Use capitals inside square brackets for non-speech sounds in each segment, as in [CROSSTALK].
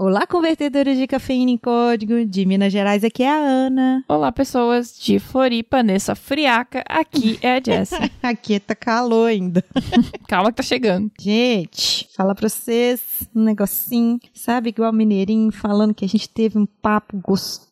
Olá, convertedores de cafeína em código. De Minas Gerais, aqui é a Ana. Olá, pessoas de Floripa, nessa friaca. Aqui é a [LAUGHS] Jessie. aqui tá calor ainda. [LAUGHS] Calma que tá chegando. Gente, fala pra vocês um negocinho. Sabe, igual mineirinho falando que a gente teve um papo gostoso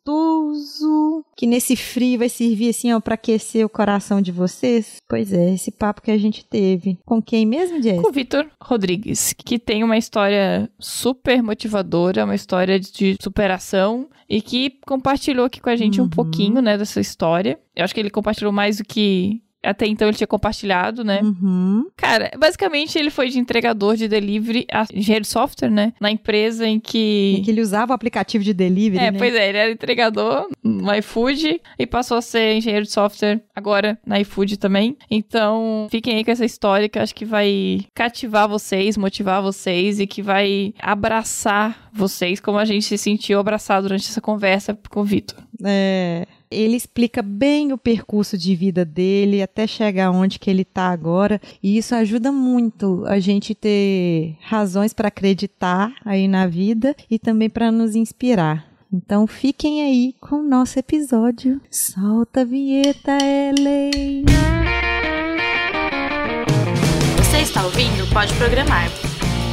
que nesse frio vai servir assim, ó, pra aquecer o coração de vocês? Pois é, esse papo que a gente teve. Com quem mesmo, Jess? Com o Vitor Rodrigues, que tem uma história super motivadora, uma história de superação e que compartilhou aqui com a gente uhum. um pouquinho, né, dessa história. Eu acho que ele compartilhou mais do que até então ele tinha compartilhado, né? Uhum. Cara, basicamente ele foi de entregador de delivery a engenheiro de software, né? Na empresa em que. Em que ele usava o aplicativo de delivery. É, né? pois é, ele era entregador no iFood e passou a ser engenheiro de software agora na iFood também. Então, fiquem aí com essa história que eu acho que vai cativar vocês, motivar vocês e que vai abraçar vocês como a gente se sentiu abraçado durante essa conversa com o Vitor. É. Ele explica bem o percurso de vida dele até chegar onde que ele está agora, e isso ajuda muito a gente ter razões para acreditar aí na vida e também para nos inspirar. Então fiquem aí com o nosso episódio. Solta a vinheta, Ellen! Você está ouvindo? Pode programar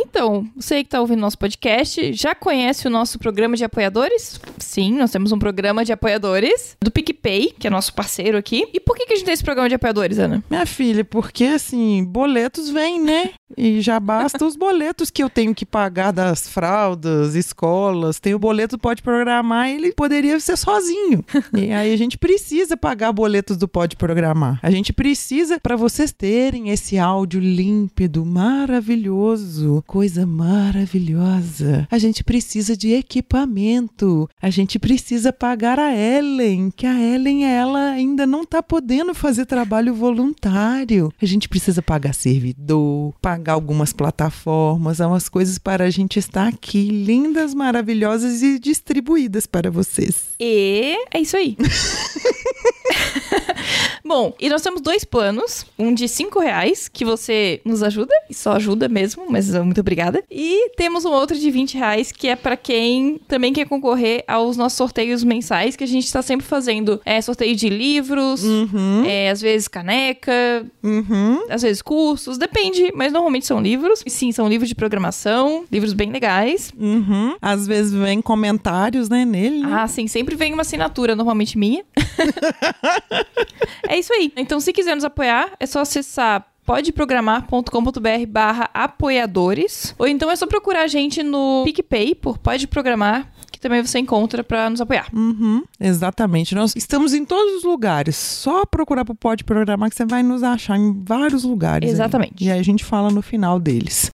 Então, você que está ouvindo nosso podcast, já conhece o nosso programa de apoiadores? Sim, nós temos um programa de apoiadores do PicPay, que é nosso parceiro aqui. E por que, que a gente tem esse programa de apoiadores, Ana? Minha filha, porque assim, boletos vêm, né? E já basta os boletos que eu tenho que pagar das fraldas, escolas. Tem o boleto Pode Programar, ele poderia ser sozinho. E aí a gente precisa pagar boletos do Pode Programar. A gente precisa para vocês terem esse áudio límpido, maravilhoso, coisa maravilhosa. A gente precisa de equipamento. A gente precisa pagar a Ellen, que a Ellen ela ainda não tá podendo fazer trabalho voluntário. A gente precisa pagar servidor, pagar algumas plataformas, umas coisas para a gente estar aqui, lindas, maravilhosas e distribuídas para vocês. E é isso aí. [LAUGHS] Bom, e nós temos dois planos. Um de cinco reais, que você nos ajuda, e só ajuda mesmo, mas muito obrigada. E temos um outro de 20 reais, que é para quem também quer concorrer aos nossos sorteios mensais, que a gente está sempre fazendo. É sorteio de livros, uhum. é, às vezes caneca, uhum. às vezes cursos, depende, mas normalmente são livros. E sim, são livros de programação, livros bem legais. Uhum. Às vezes vem comentários, né, nele. Né? Ah, sim, sempre vem uma assinatura, normalmente minha. [LAUGHS] é isso aí. Então, se quiser nos apoiar, é só acessar podeprogramar.com.br barra apoiadores. Ou então é só procurar a gente no PicPay por Pode Programar, que também você encontra para nos apoiar. Uhum, exatamente. Nós estamos em todos os lugares. Só procurar por Pode Programar que você vai nos achar em vários lugares. Exatamente. Aí. E aí a gente fala no final deles.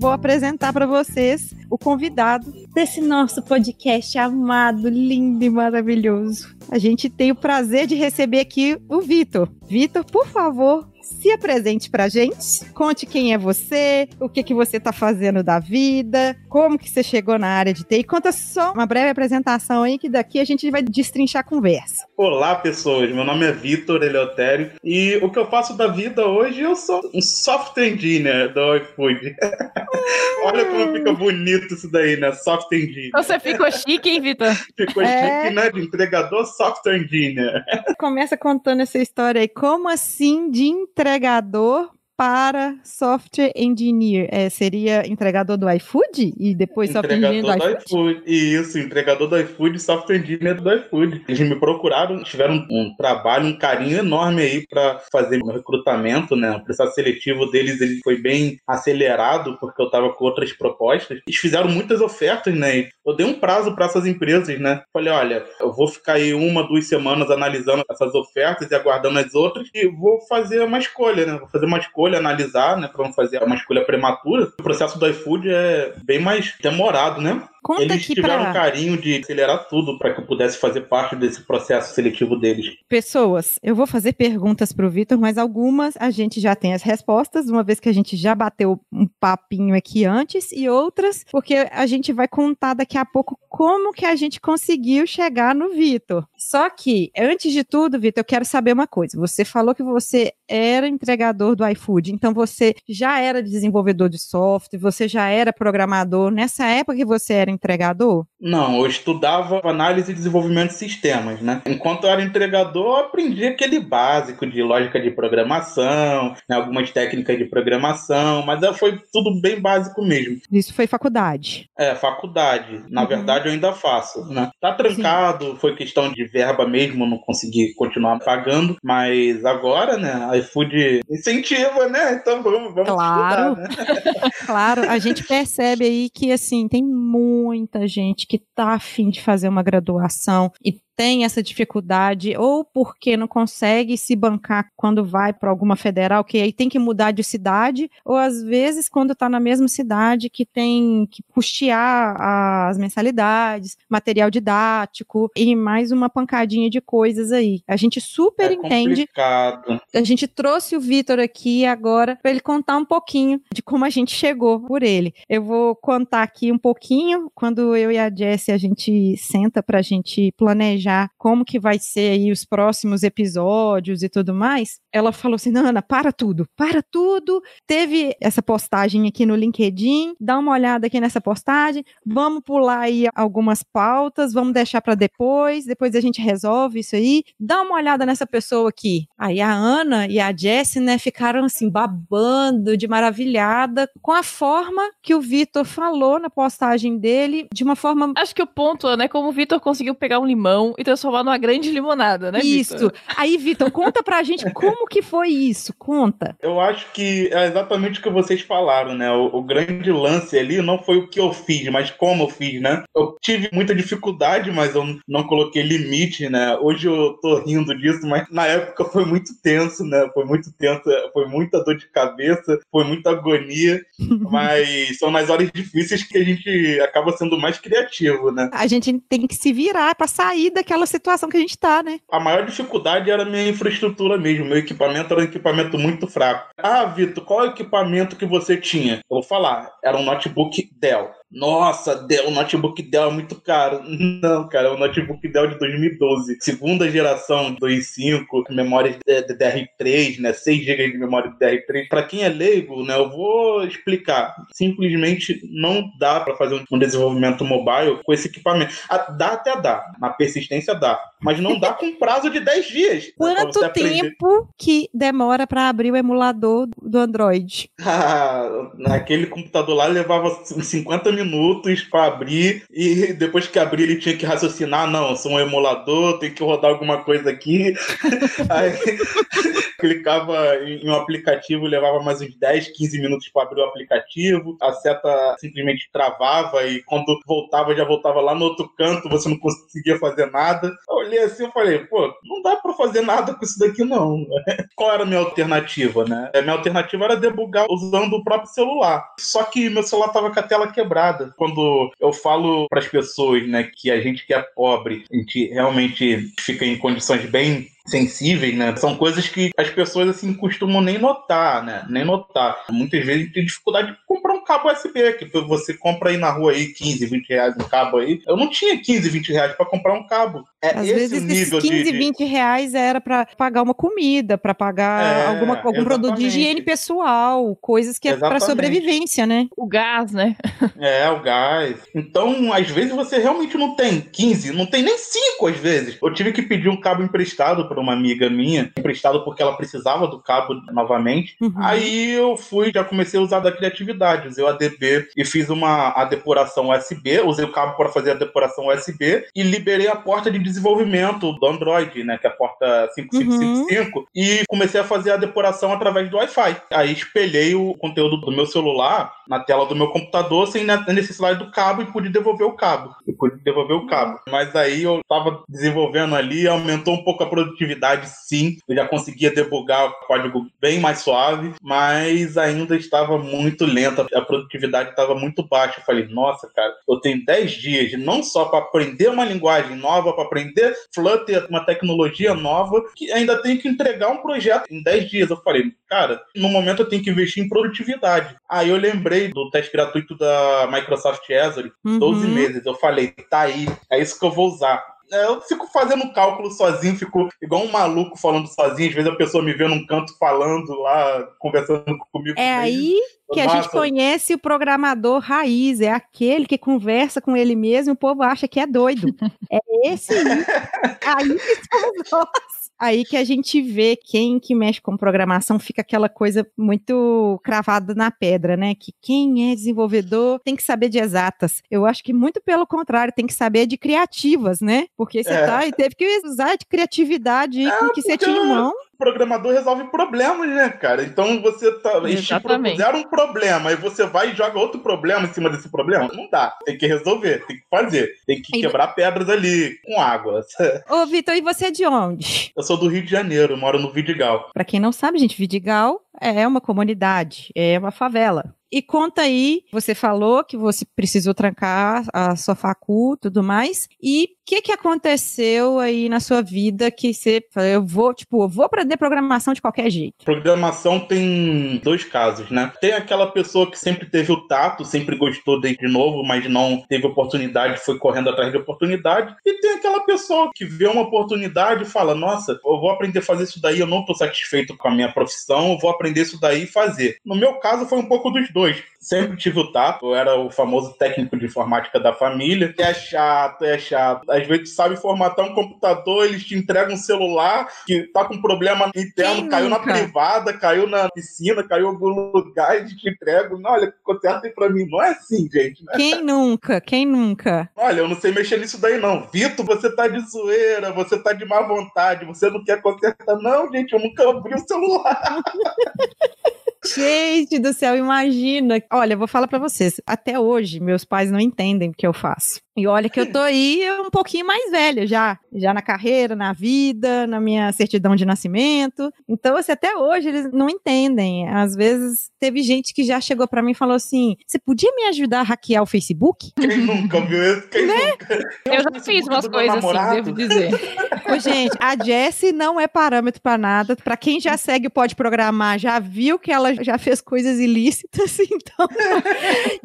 Vou apresentar para vocês o convidado desse nosso podcast amado, lindo e maravilhoso. A gente tem o prazer de receber aqui o Vitor. Vitor, por favor, se apresente pra gente, conte quem é você, o que que você tá fazendo da vida, como que você chegou na área de TI. Conta só uma breve apresentação aí que daqui a gente vai destrinchar a conversa. Olá, pessoas. Meu nome é Vitor Eleutério e o que eu faço da vida hoje, eu sou um software engineer do iFood. [LAUGHS] Olha como fica bonito isso daí, né? Software engineer. Você ficou chique, hein, Vitor? [LAUGHS] Ficou é... chique, né? De entregador software engineer. Começa contando essa história aí. Como assim de entregador para software engineer. É, seria entregador do iFood e depois software engineer do, do iFood? iFood? Isso, entregador do iFood e software engineer do iFood. Eles me procuraram, tiveram um, trabalho, um carinho enorme aí para fazer o recrutamento, né? O processo seletivo deles ele foi bem acelerado porque eu estava com outras propostas. Eles fizeram muitas ofertas, né? Eu dei um prazo para essas empresas, né? Falei, olha, eu vou ficar aí uma, duas semanas analisando essas ofertas e aguardando as outras e vou fazer uma escolha, né? Vou fazer uma escolha escolha, analisar, né, para não fazer uma escolha prematura. O processo do iFood é bem mais demorado, né? Conta Eles aqui tiveram pra carinho de acelerar tudo para que eu pudesse fazer parte desse processo seletivo deles. pessoas. Eu vou fazer perguntas pro Vitor, mas algumas a gente já tem as respostas, uma vez que a gente já bateu um papinho aqui antes, e outras porque a gente vai contar daqui a pouco como que a gente conseguiu chegar no Vitor. Só que, antes de tudo, Vitor, eu quero saber uma coisa. Você falou que você era entregador do iFood, então você já era desenvolvedor de software, você já era programador. Nessa época que você era entregador? Não, eu estudava análise e desenvolvimento de sistemas, né? Enquanto eu era entregador, eu aprendi aquele básico de lógica de programação, né, algumas técnicas de programação, mas foi tudo bem básico mesmo. Isso foi faculdade. É, faculdade. Na Uhum. verdade, eu ainda faço, né? Tá trancado, foi questão de verba mesmo, não consegui continuar pagando, mas agora, né, iFood incentiva, né? Então vamos, vamos Claro. estudar, né? [LAUGHS] Claro, a gente percebe aí que assim tem muita gente que tá afim de fazer uma graduação e tem essa dificuldade, ou porque não consegue se bancar quando vai para alguma federal, que aí tem que mudar de cidade, ou às vezes quando está na mesma cidade que tem que custear as mensalidades, material didático e mais uma pancadinha de coisas aí. A gente super É entende complicado. a gente trouxe o Vitor aqui agora para ele contar um pouquinho de como a gente chegou por ele. Eu vou contar aqui um pouquinho quando eu e a Jessie a gente senta para a gente planejar como que vai ser aí os próximos episódios e tudo mais. Ela falou assim: Nana, para tudo, para tudo. Teve essa postagem aqui no LinkedIn, dá uma olhada aqui nessa postagem. Vamos pular aí algumas pautas, vamos deixar para depois. Depois a gente resolve isso aí. Dá uma olhada nessa pessoa aqui. Aí a Ana e a Jessie, né, ficaram assim babando de maravilhada com a forma que o Vitor falou na postagem dele, de uma forma Acho que o ponto é, né, como o Vitor conseguiu pegar um limão e transformar numa grande limonada, né, isso. Vitor? Aí, Vitor, conta pra gente como que foi isso. Conta. Eu acho que é exatamente o que vocês falaram, né? O, o grande lance ali não foi o que eu fiz, mas como eu fiz, né? Eu tive muita dificuldade, mas eu não coloquei limite, né? Hoje eu tô rindo disso, mas na época foi muito tenso, né? Foi muito tenso, foi muita dor de cabeça, foi muita agonia, [LAUGHS] mas são nas horas difíceis que a gente acaba sendo mais criativo, né? A gente tem que se virar pra sair daquela situação que a gente tá, né? A maior dificuldade era a minha infraestrutura mesmo. Meu equipamento era um equipamento muito fraco. Ah, Vitor, qual é o equipamento que você tinha? Eu vou falar. Era um notebook Dell. Nossa, o notebook Dell é muito caro. [LAUGHS] Não, cara, é um notebook Dell de 2012. Segunda geração 2.5, memória de- de DR3, né? 6 GB de memória de DR3. Pra quem é leigo, né, eu vou explicar. Simplesmente não dá pra fazer um- desenvolvimento mobile com esse equipamento. Ah, Dá até dá, na persistência dá, mas não dá com prazo de 10 dias. [LAUGHS] Quanto tempo que demora pra abrir o emulador do Android? Ah, [LAUGHS] naquele computador lá levava uns 50 minutos pra abrir e depois que abrir ele tinha que raciocinar, não, sou um emulador, tem que rodar alguma coisa aqui. [LAUGHS] Aí [LAUGHS] clicava em um aplicativo, levava mais uns 10, 15 minutos pra abrir o aplicativo. A seta simplesmente travava e quando voltava já voltava lá no outro canto, você não conseguia fazer nada. Eu olhei assim e falei, pô, não dá pra fazer nada com isso daqui não. [LAUGHS] Qual era a minha alternativa, né? A minha alternativa era debugar usando o próprio celular. Só que meu celular tava com a tela quebrada. Quando eu falo pras pessoas, né, que a gente que é pobre, a gente realmente fica em condições bem sensíveis, né? São coisas que as pessoas assim costumam nem notar, né? Nem notar. Muitas vezes a gente tem dificuldade de comprar um cabo USB, que você compra aí na rua aí 15, 20 reais um cabo aí. Eu não tinha 15, 20 reais pra comprar um cabo. É Às esse vezes o esses nível 15, de, de... 20 reais era pra pagar uma comida, pra pagar É, alguma, algum produto de exatamente. higiene pessoal, coisas que é pra Exatamente. sobrevivência, né? O gás, né? [LAUGHS] É, o gás. Então, às vezes você realmente não tem 15, não tem nem 5 às vezes. Eu tive que pedir um cabo emprestado para uma amiga minha, emprestado porque ela precisava do cabo novamente. Uhum. Aí eu fui, já comecei a usar da criatividade. usei o ADB e fiz uma a depuração USB, usei o cabo para fazer a depuração USB e liberei a porta de desenvolvimento do Android, né, que é a porta 5555, e comecei a fazer a depuração através do Wi-Fi. Aí espelhei o conteúdo do meu celular na tela do meu computador sem a necessidade do cabo e pude devolver o cabo. E pude devolver o cabo. Mas aí eu estava desenvolvendo ali, aumentou um pouco a produtividade, sim. Eu já conseguia debugar o código bem mais suave, mas ainda estava muito lenta. A produtividade estava muito baixa. Eu falei, nossa, cara, eu tenho 10 dias não só para aprender uma linguagem nova, para aprender Flutter, uma tecnologia nova, que ainda tenho que entregar um projeto em 10 dias. Eu falei, cara, no momento eu tenho que investir em produtividade. Aí eu lembrei do teste gratuito da Microsoft Azure, Uhum. 12 meses. Eu falei, tá aí, é isso que eu vou usar. É, Eu fico fazendo cálculo sozinho, fico igual um maluco falando sozinho. Às vezes a pessoa me vê num canto falando lá, conversando comigo. É aí que a gente conhece o programador raiz, é aquele que conversa com ele mesmo e o povo acha que é doido. É esse aí. [LAUGHS] aí que somos nós. Aí que a gente vê quem que mexe com programação, fica aquela coisa muito cravada na pedra, né? Que quem é desenvolvedor tem que saber de exatas. Eu acho que muito pelo contrário, tem que saber de criativas, né? Porque você É. tá e teve que usar de criatividade o que você tinha em mão. Programador resolve problemas, né, cara? Então você tá. Eles te propuseram um problema e você vai e joga outro problema em cima desse problema? Não dá. Tem que resolver, tem que fazer. Tem que E- quebrar pedras ali com água. [LAUGHS] Ô, Vitor, e você é de onde? Eu sou do Rio de Janeiro, moro no Vidigal. Pra quem não sabe, gente, Vidigal é uma comunidade, é uma favela. E conta aí, você falou que você precisou trancar a sua facu, tudo mais. E o que que aconteceu aí na sua vida que você eu vou, tipo, eu vou aprender programação de qualquer jeito. Programação tem dois casos, né? Tem aquela pessoa que sempre teve o tato, sempre gostou desde novo, mas não teve oportunidade, foi correndo atrás de oportunidade. E tem aquela pessoa que vê uma oportunidade e fala: Nossa, eu vou aprender a fazer isso daí, eu não estou satisfeito com a minha profissão, eu vou aprender isso daí e fazer. No meu caso, foi um pouco dos dois. Sempre tive o tato, eu era o famoso técnico de informática da família. É chato, é chato. Às vezes tu sabe formatar um computador, eles te entregam um celular que tá com problema interno, Quem caiu na privada, caiu na piscina, caiu em algum lugar e te entregam. Não, olha, conserta aí pra mim. Não é assim, gente. né? Quem nunca? Quem nunca? Olha, eu não sei mexer nisso daí, não. Vitor, você tá de zoeira, você tá de má vontade, você não quer consertar. Não, gente, eu nunca abri o celular. [LAUGHS] Gente do céu, imagina. Olha, vou falar pra vocês. Até hoje, meus pais não entendem o que eu faço. E olha que eu tô aí um pouquinho mais velha já. Já na carreira, na vida, na minha certidão de nascimento. Então, assim, até hoje eles não entendem. Às vezes, teve gente que já chegou pra mim e falou assim: você podia me ajudar a hackear o Facebook? Quem nunca viu isso? Quem nunca? Eu já fiz umas coisas assim, devo dizer. [LAUGHS] Ô, gente, a Jessie não é parâmetro pra nada. Pra quem já segue o Pode Programar, já viu que ela já fez coisas ilícitas, [LAUGHS] então.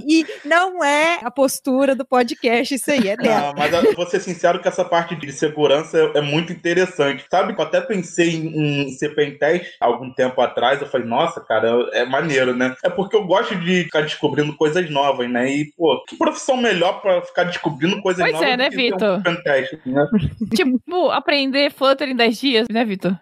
e não é a postura do podcast, isso aí, é dela. Não, mas eu vou ser sincero que essa parte de segurança é, muito interessante. Sabe eu até pensei em, em ser pentest algum tempo atrás. Eu falei, nossa, cara, é maneiro, né? É porque eu gosto de ficar descobrindo coisas novas, né? E, pô, que profissão melhor pra ficar descobrindo coisas Pois novas é, né, Vitor? um pentest, né? [LAUGHS] tipo, aprender Flutter em 10 dias, né, Vitor?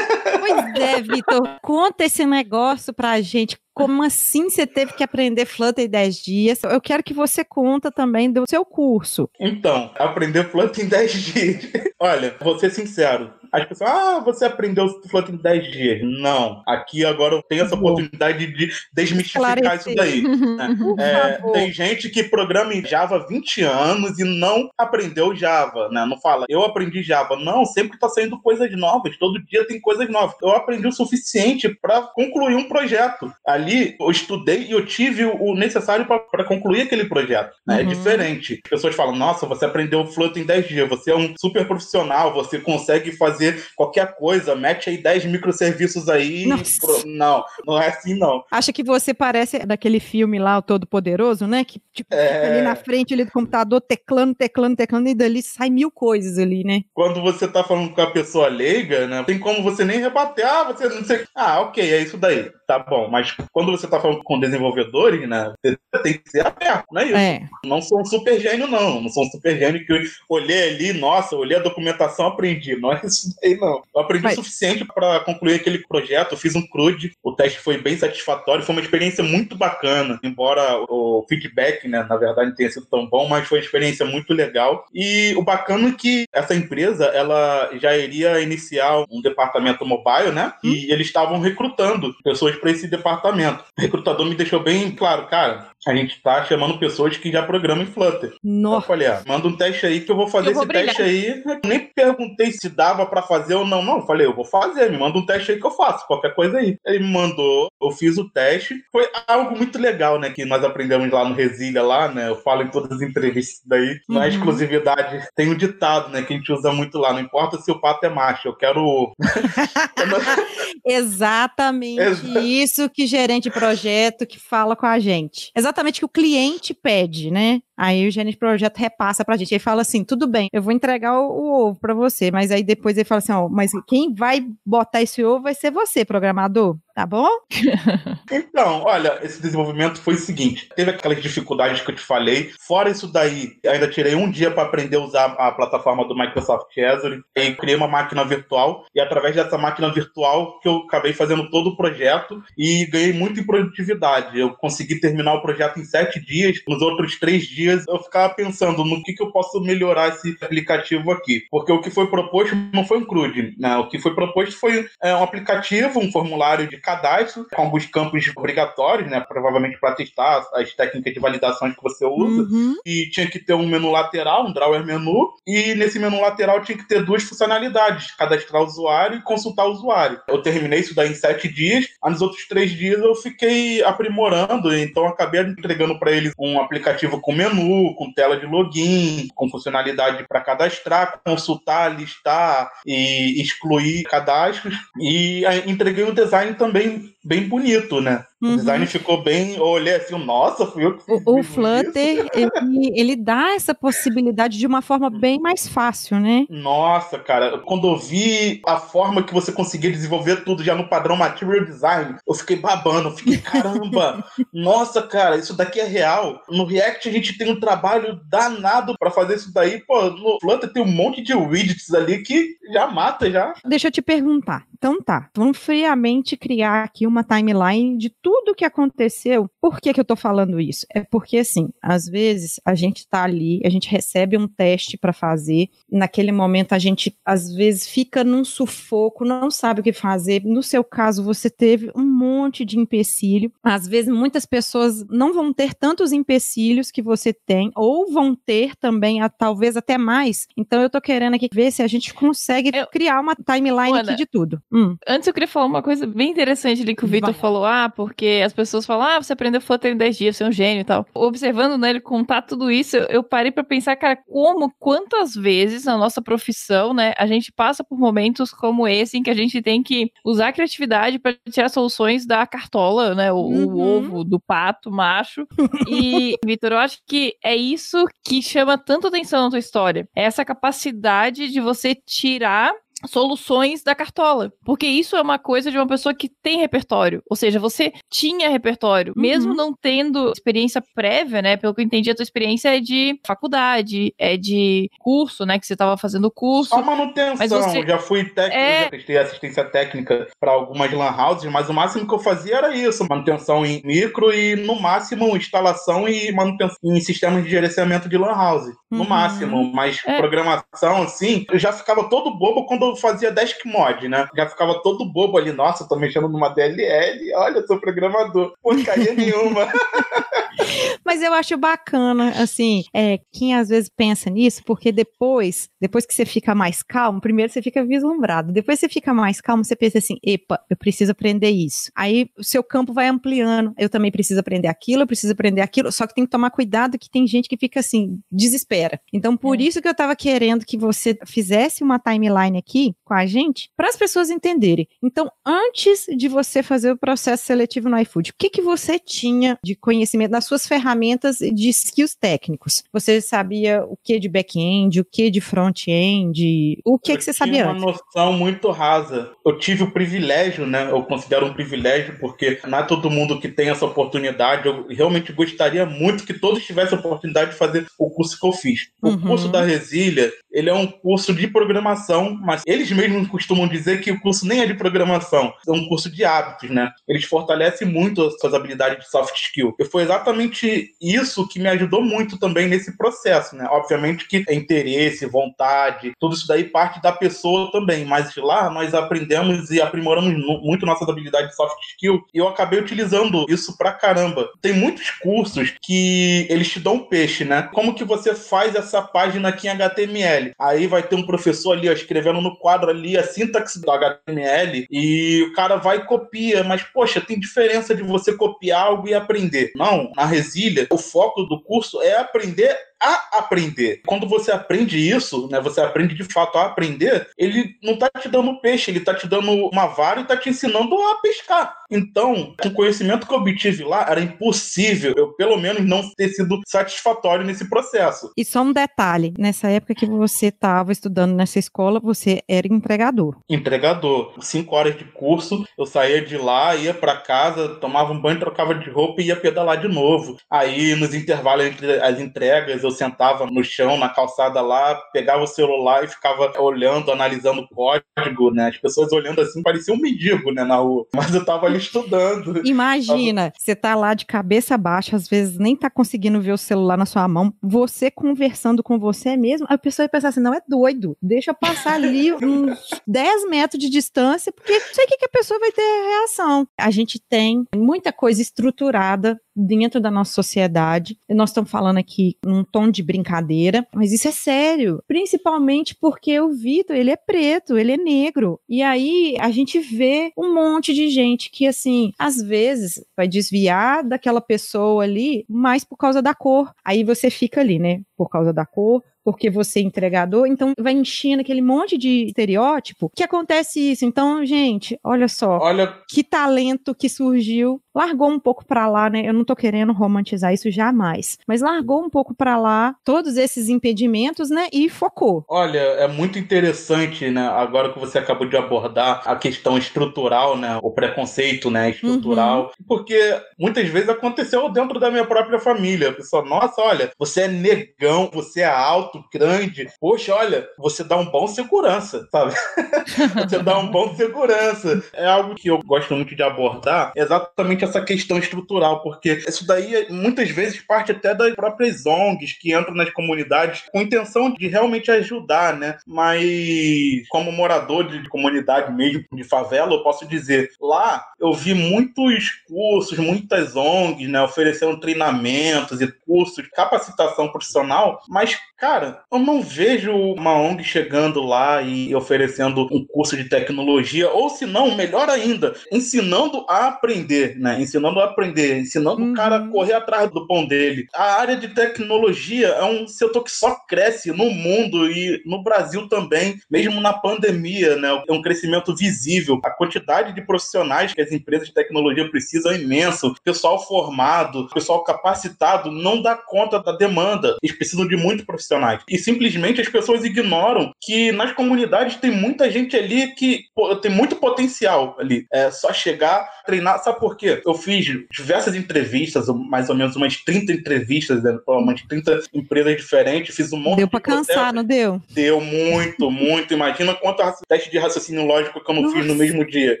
Pois é, Vitor, conta esse negócio pra gente. Como assim você teve que aprender Flutter em 10 dias? Eu quero que você conta também do seu curso. Então, aprender Flutter em 10 dias. [LAUGHS] Olha, vou ser sincero. As pessoas, ah, você aprendeu Flutter em 10 dias. Não. Aqui agora eu tenho essa Boa. oportunidade de desmistificar Esclarecer. isso daí. [LAUGHS] né? É, tem gente que programa em Java há 20 anos e não aprendeu Java, né? Não fala, eu aprendi Java. Não, sempre tá saindo coisas novas. Todo dia tem coisas novas. Eu aprendi o suficiente para concluir um projeto. Ali eu estudei e eu tive o necessário para concluir aquele projeto. né? É Uhum. diferente. As pessoas falam, nossa, você aprendeu Flutter em 10 dias. Você é um super profissional. Você consegue fazer qualquer coisa. Mete aí 10 microserviços aí. Pro- Não, não é assim não. Acha que você parece daquele filme lá, o Todo Poderoso, né? Que tipo, É. fica ali na frente ali do computador, teclando, teclando, teclando, e dali sai mil coisas ali, né? quando você tá falando com a pessoa leiga, né? Tem como você nem rebater. Ah, você não sei. Ah, ok, é isso daí. Tá bom, mas quando você tá falando com desenvolvedores, né? Você tem que ser aberto, não é isso? É. Não sou um super gênio, não. Não sou um super gênio que olhei ali, nossa, olhei a documentação, aprendi. Não é isso aí, não. Eu aprendi Mas- o suficiente para concluir aquele projeto. Fiz um CRUD, o teste foi bem satisfatório, foi uma experiência muito bacana. Embora o feedback, né, na verdade, não tenha sido tão bom, mas foi uma experiência muito legal. E o bacana é que essa empresa, ela já iria iniciar um departamento mobile, né? E eles estavam recrutando pessoas para esse departamento. O recrutador me deixou bem claro, cara, a gente tá chamando pessoas que já programam em Flutter. Eu Nossa. falei, ah, manda um teste aí que eu vou fazer Eu vou esse teste aí. Eu nem perguntei se dava pra fazer ou não. Não, eu falei, eu vou fazer, me manda um teste aí que eu faço, qualquer coisa aí. Ele me mandou, eu fiz o teste. Foi algo muito legal, né, que nós aprendemos lá no Resília, lá, né, eu falo em todas as entrevistas daí. Uhum. exclusividade. Tem um ditado, né, que a gente usa muito lá, não importa se o pato é macho, eu quero... o- [LAUGHS] Exatamente Exa- isso que gerente de projeto que fala com a gente. Exatamente o que o cliente pede, né? Aí o gerente de projeto repassa pra gente. Ele fala assim: tudo bem, eu vou entregar o, o ovo pra você, mas aí depois ele fala assim: ó, mas quem vai botar esse ovo vai ser você, programador, tá bom? [LAUGHS] Então, olha, esse desenvolvimento foi o seguinte: teve aquelas dificuldades que eu te falei. Fora isso daí, ainda tirei um dia para aprender a usar a plataforma do Microsoft Azure e criei uma máquina virtual. E através dessa máquina virtual que eu acabei fazendo todo o projeto e ganhei muito em produtividade. Eu consegui terminar o projeto em sete dias. Nos outros três dias, eu ficava pensando no que, que eu posso melhorar esse aplicativo aqui. Porque o que foi proposto não foi um CRUD, né? O que foi proposto foi é, um aplicativo, um formulário de cadastro com alguns campos obrigatórios, né? Provavelmente para testar as técnicas de validações que você usa. Uhum. E tinha que ter um menu lateral, um drawer menu, e nesse menu lateral tinha que ter duas funcionalidades: cadastrar o usuário e consultar o usuário. Eu terminei isso daí em sete dias, nos outros três dias eu fiquei aprimorando, então acabei entregando para eles um aplicativo com menu, com tela de login, com funcionalidade para cadastrar, consultar, listar e excluir cadastros. E aí entreguei um design também bem bonito, né? O Uhum. design ficou bem. Eu olhei assim, nossa, fui eu que fiz O, o? Flutter, ele, ele dá essa possibilidade de uma forma bem mais fácil, né? Nossa, cara, quando eu vi a forma que você conseguia desenvolver tudo já no padrão Material Design, eu fiquei babando, eu fiquei, caramba, [LAUGHS] nossa, cara, isso daqui é real. No React a gente tem um trabalho danado pra fazer isso daí, pô, no Flutter tem um monte de widgets ali que já mata, já. Deixa eu te perguntar. Então tá, vamos friamente criar aqui uma timeline de tudo que aconteceu. Por que que eu tô falando isso? É porque assim, às vezes a gente tá ali, a gente recebe um teste para fazer, naquele momento a gente às vezes fica num sufoco, não sabe o que fazer. No seu caso, você teve um monte de empecilho. Às vezes muitas pessoas não vão ter tantos empecilhos que você tem ou vão ter também a- talvez até mais. Então eu tô querendo aqui ver se a gente consegue Eu- criar uma timeline Ana, aqui de tudo. Hum. Antes eu queria falar uma coisa bem interessante ali que o Vitor falou, ah, porque as pessoas falam, ah, você aprendeu Flutter em 10 dias, você é um gênio e tal. Observando, né, ele contar tudo isso, eu, parei pra pensar, cara, como, quantas vezes na nossa profissão, né, a gente passa por momentos como esse em que a gente tem que usar a criatividade pra tirar soluções da cartola, né, o, o Uhum. ovo do pato macho. E, [LAUGHS] Vitor, eu acho que é isso que chama tanto atenção na tua história. É essa capacidade de você tirar soluções da cartola. Porque isso é uma coisa de uma pessoa que tem repertório. Ou seja, você tinha repertório, Uhum. mesmo não tendo experiência prévia, né? Pelo que eu entendi, a tua experiência é de faculdade, é de curso, né? Que você estava fazendo curso. Só manutenção. Mas você- Já fui técnico, É. já prestei assistência técnica para algumas lan houses, mas o máximo que eu fazia era isso: manutenção em micro e, no máximo, instalação e manutenção em sistemas de gerenciamento de lan house. No Uhum. máximo. Mas É. programação, assim, eu já ficava todo bobo quando eu fazia desk mod, né? Já ficava todo bobo ali. Nossa, eu tô mexendo numa DLL. Olha, eu sou programador. Porcaria nenhuma. [LAUGHS] Mas eu acho bacana, assim, é, quem às vezes pensa nisso, porque depois, depois que você fica mais calmo, primeiro você fica vislumbrado, depois você fica mais calmo, você pensa assim, epa, eu preciso aprender isso. Aí o seu campo vai ampliando, eu também preciso aprender aquilo, eu preciso aprender aquilo, só que tem que tomar cuidado que tem gente que fica assim, desespera. Então, por É. isso que eu tava querendo que você fizesse uma timeline aqui com a gente, para as pessoas entenderem. Então, antes de você fazer o processo seletivo no iFood, o que que você tinha de conhecimento das suas ferramentas de skills técnicos. Você sabia o que de back-end, o que de front-end, o que, eu que você tinha sabia uma antes? noção muito rasa. Eu tive o privilégio, né? Eu considero um privilégio porque não é todo mundo que tem essa oportunidade. Eu realmente gostaria muito que todos tivessem a oportunidade de fazer o curso que eu fiz. O Uhum. curso da Resília, ele é um curso de programação, mas eles mesmos costumam dizer que o curso nem é de programação, é um curso de hábitos, né? Eles fortalecem muito as suas habilidades de soft skill. E foi exatamente isso que me ajudou muito também nesse processo, né? Obviamente que é interesse, vontade, tudo isso daí parte da pessoa também, mas lá nós aprendemos e aprimoramos mu- muito nossas habilidades de soft skill e eu acabei utilizando isso pra caramba. Tem muitos cursos que eles te dão um peixe, né? Como que você faz essa página aqui em HTML? Aí vai ter um professor ali, ó, escrevendo no quadro ali a sintaxe do HTML e o cara vai e copia, mas poxa, tem diferença de você copiar algo e aprender. Não, na Resília, o foco do curso é aprender a aprender. Quando você aprende isso, né, você aprende de fato a aprender, ele não tá te dando peixe, ele tá te dando uma vara e tá te ensinando a pescar. Então, com o conhecimento que eu obtive lá, era impossível eu, pelo menos, não ter sido satisfatório nesse processo. E só um detalhe, nessa época que você estava estudando nessa escola, você era empregador. Entregador. Cinco horas de curso, eu saía de lá, ia pra casa, tomava um banho, trocava de roupa e ia pedalar de novo. Aí, nos intervalos entre as entregas, eu sentava no chão, na calçada lá, pegava o celular e ficava olhando, analisando o código, né? As pessoas olhando assim, parecia um mendigo, né, na rua. [LAUGHS] Mas eu tava ali estudando. Imagina, você tá lá de cabeça baixa, às vezes nem tá conseguindo ver o celular na sua mão, você conversando com você mesmo, a pessoa ia pensar assim, não, é doido, deixa eu passar ali [LAUGHS] uns 10 metros de distância, porque não sei o que, que a pessoa vai ter reação. A gente tem muita coisa estruturada dentro da nossa sociedade. Nós estamos falando aqui num tom de brincadeira, mas isso é sério. Principalmente porque o Vitor, ele é preto, ele é negro. E aí a gente vê um monte de gente que, assim, às vezes vai desviar daquela pessoa ali, mais por causa da cor. Aí você fica ali, né? Por causa da cor, porque você é entregador, então vai enchendo aquele monte de estereótipo que acontece isso. Então, gente, olha só, Olha, que talento que surgiu, largou um pouco pra lá, né? Eu não tô querendo romantizar isso jamais, mas largou um pouco pra lá todos esses impedimentos, né? E focou. Olha, é muito interessante, né? Agora que você acabou de abordar a questão estrutural, né? O preconceito, né? Estrutural. Porque muitas vezes aconteceu dentro da minha própria família. A pessoa, nossa, olha, você é negão, você é alto, grande. Poxa, olha, você dá um bom segurança, sabe? [LAUGHS] você dá um bom segurança. É algo que eu gosto muito de abordar, exatamente essa questão estrutural, porque isso daí muitas vezes parte até das próprias ONGs que entram nas comunidades com intenção de realmente ajudar, né? Mas como morador de comunidade mesmo, de favela, eu posso dizer, lá eu vi muitos cursos, muitas ONGs, né, oferecendo treinamentos e cursos, capacitação profissional, mas Cara, eu não vejo uma ONG chegando lá e oferecendo um curso de tecnologia, ou se não, melhor ainda, ensinando a aprender, né? Ensinando a aprender, ensinando Uhum. o cara a correr atrás do pão dele. A área de tecnologia é um setor que só cresce no mundo e no Brasil também, mesmo na pandemia, né? É um crescimento visível. A quantidade de profissionais que as empresas de tecnologia precisam é imenso. Pessoal formado, pessoal capacitado não dá conta da demanda. Eles precisam de muito profissionais. E simplesmente as pessoas ignoram que nas comunidades tem muita gente ali que pô, tem muito potencial ali. É só chegar, treinar. Sabe por quê? Eu fiz diversas entrevistas, mais ou menos umas 30 entrevistas, né, pra umas 30 empresas diferentes, fiz um monte Deu de pra cansar, processo. não deu? Deu muito, muito. Imagina quanto teste de raciocínio lógico que eu não fiz no Nossa. mesmo dia.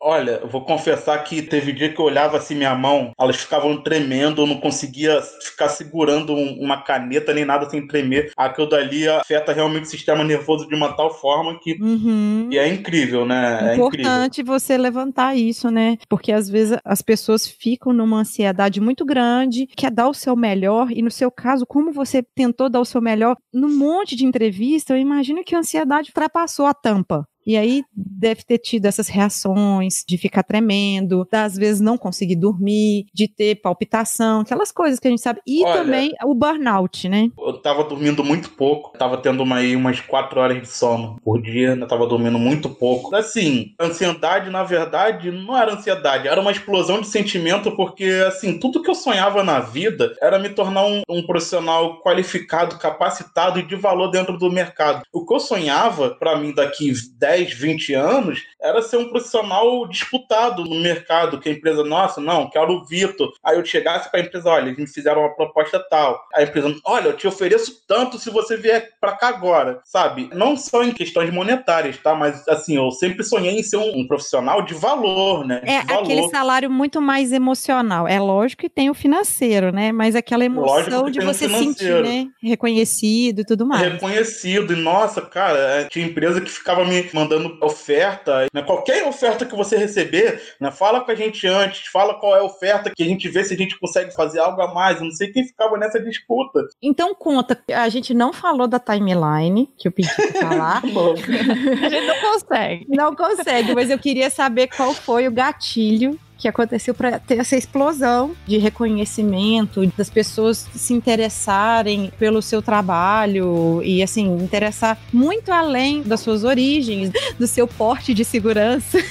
Olha, eu vou confessar que teve dia que eu olhava assim minha mão, elas ficavam tremendo, eu não conseguia ficar segurando um- uma caneta nem nada sem tremer. Aquilo dali afeta realmente o sistema nervoso de uma tal forma que Uhum. e é incrível, né? É incrível. Importante você levantar isso, né? Porque às vezes as pessoas ficam numa ansiedade muito grande, quer dar o seu melhor, e no seu caso, como você tentou dar o seu melhor num monte de entrevista, eu imagino que a ansiedade ultrapassou a tampa. E aí deve ter tido essas reações de ficar tremendo, às vezes não conseguir dormir, de ter palpitação, aquelas coisas que a gente sabe. E Olha, também o burnout, né? Eu tava dormindo muito pouco, tava tendo uma, aí umas quatro horas de sono por dia, eu tava dormindo muito pouco. Assim, ansiedade, na verdade, não era ansiedade, era uma explosão de sentimento, porque, assim, tudo que eu sonhava na vida era me tornar um, um profissional qualificado, capacitado e de valor dentro do mercado. O que eu sonhava, para mim, daqui 10, 20 anos, era ser um profissional disputado no mercado, que a empresa, nossa, não, quero o Vitor. Aí eu chegasse pra empresa, olha, eles me fizeram uma proposta tal. A empresa, olha, eu te ofereço tanto se você vier pra cá agora, sabe? Não só em questões monetárias, tá? Mas, assim, eu sempre sonhei em ser um, um profissional de valor, né? É de valor. aquele salário muito mais emocional. É lógico que tem o financeiro, né? Mas aquela emoção de você sentir, né? Reconhecido e tudo mais. reconhecido. E nossa, cara, é, tinha empresa que ficava me mandando oferta. Né? Qualquer oferta que você receber, né? fala com a gente antes, fala qual é a oferta que a gente vê se a gente consegue fazer algo a mais. Eu não sei quem ficava nessa disputa. Então conta, a gente não falou da timeline, que eu pedi pra falar. [LAUGHS] Bom, A gente não consegue. não consegue, mas eu queria saber qual foi o gatilho que aconteceu para ter essa explosão de reconhecimento, das pessoas se interessarem pelo seu trabalho e assim, interessar muito além das suas origens, do seu porte de segurança. [LAUGHS]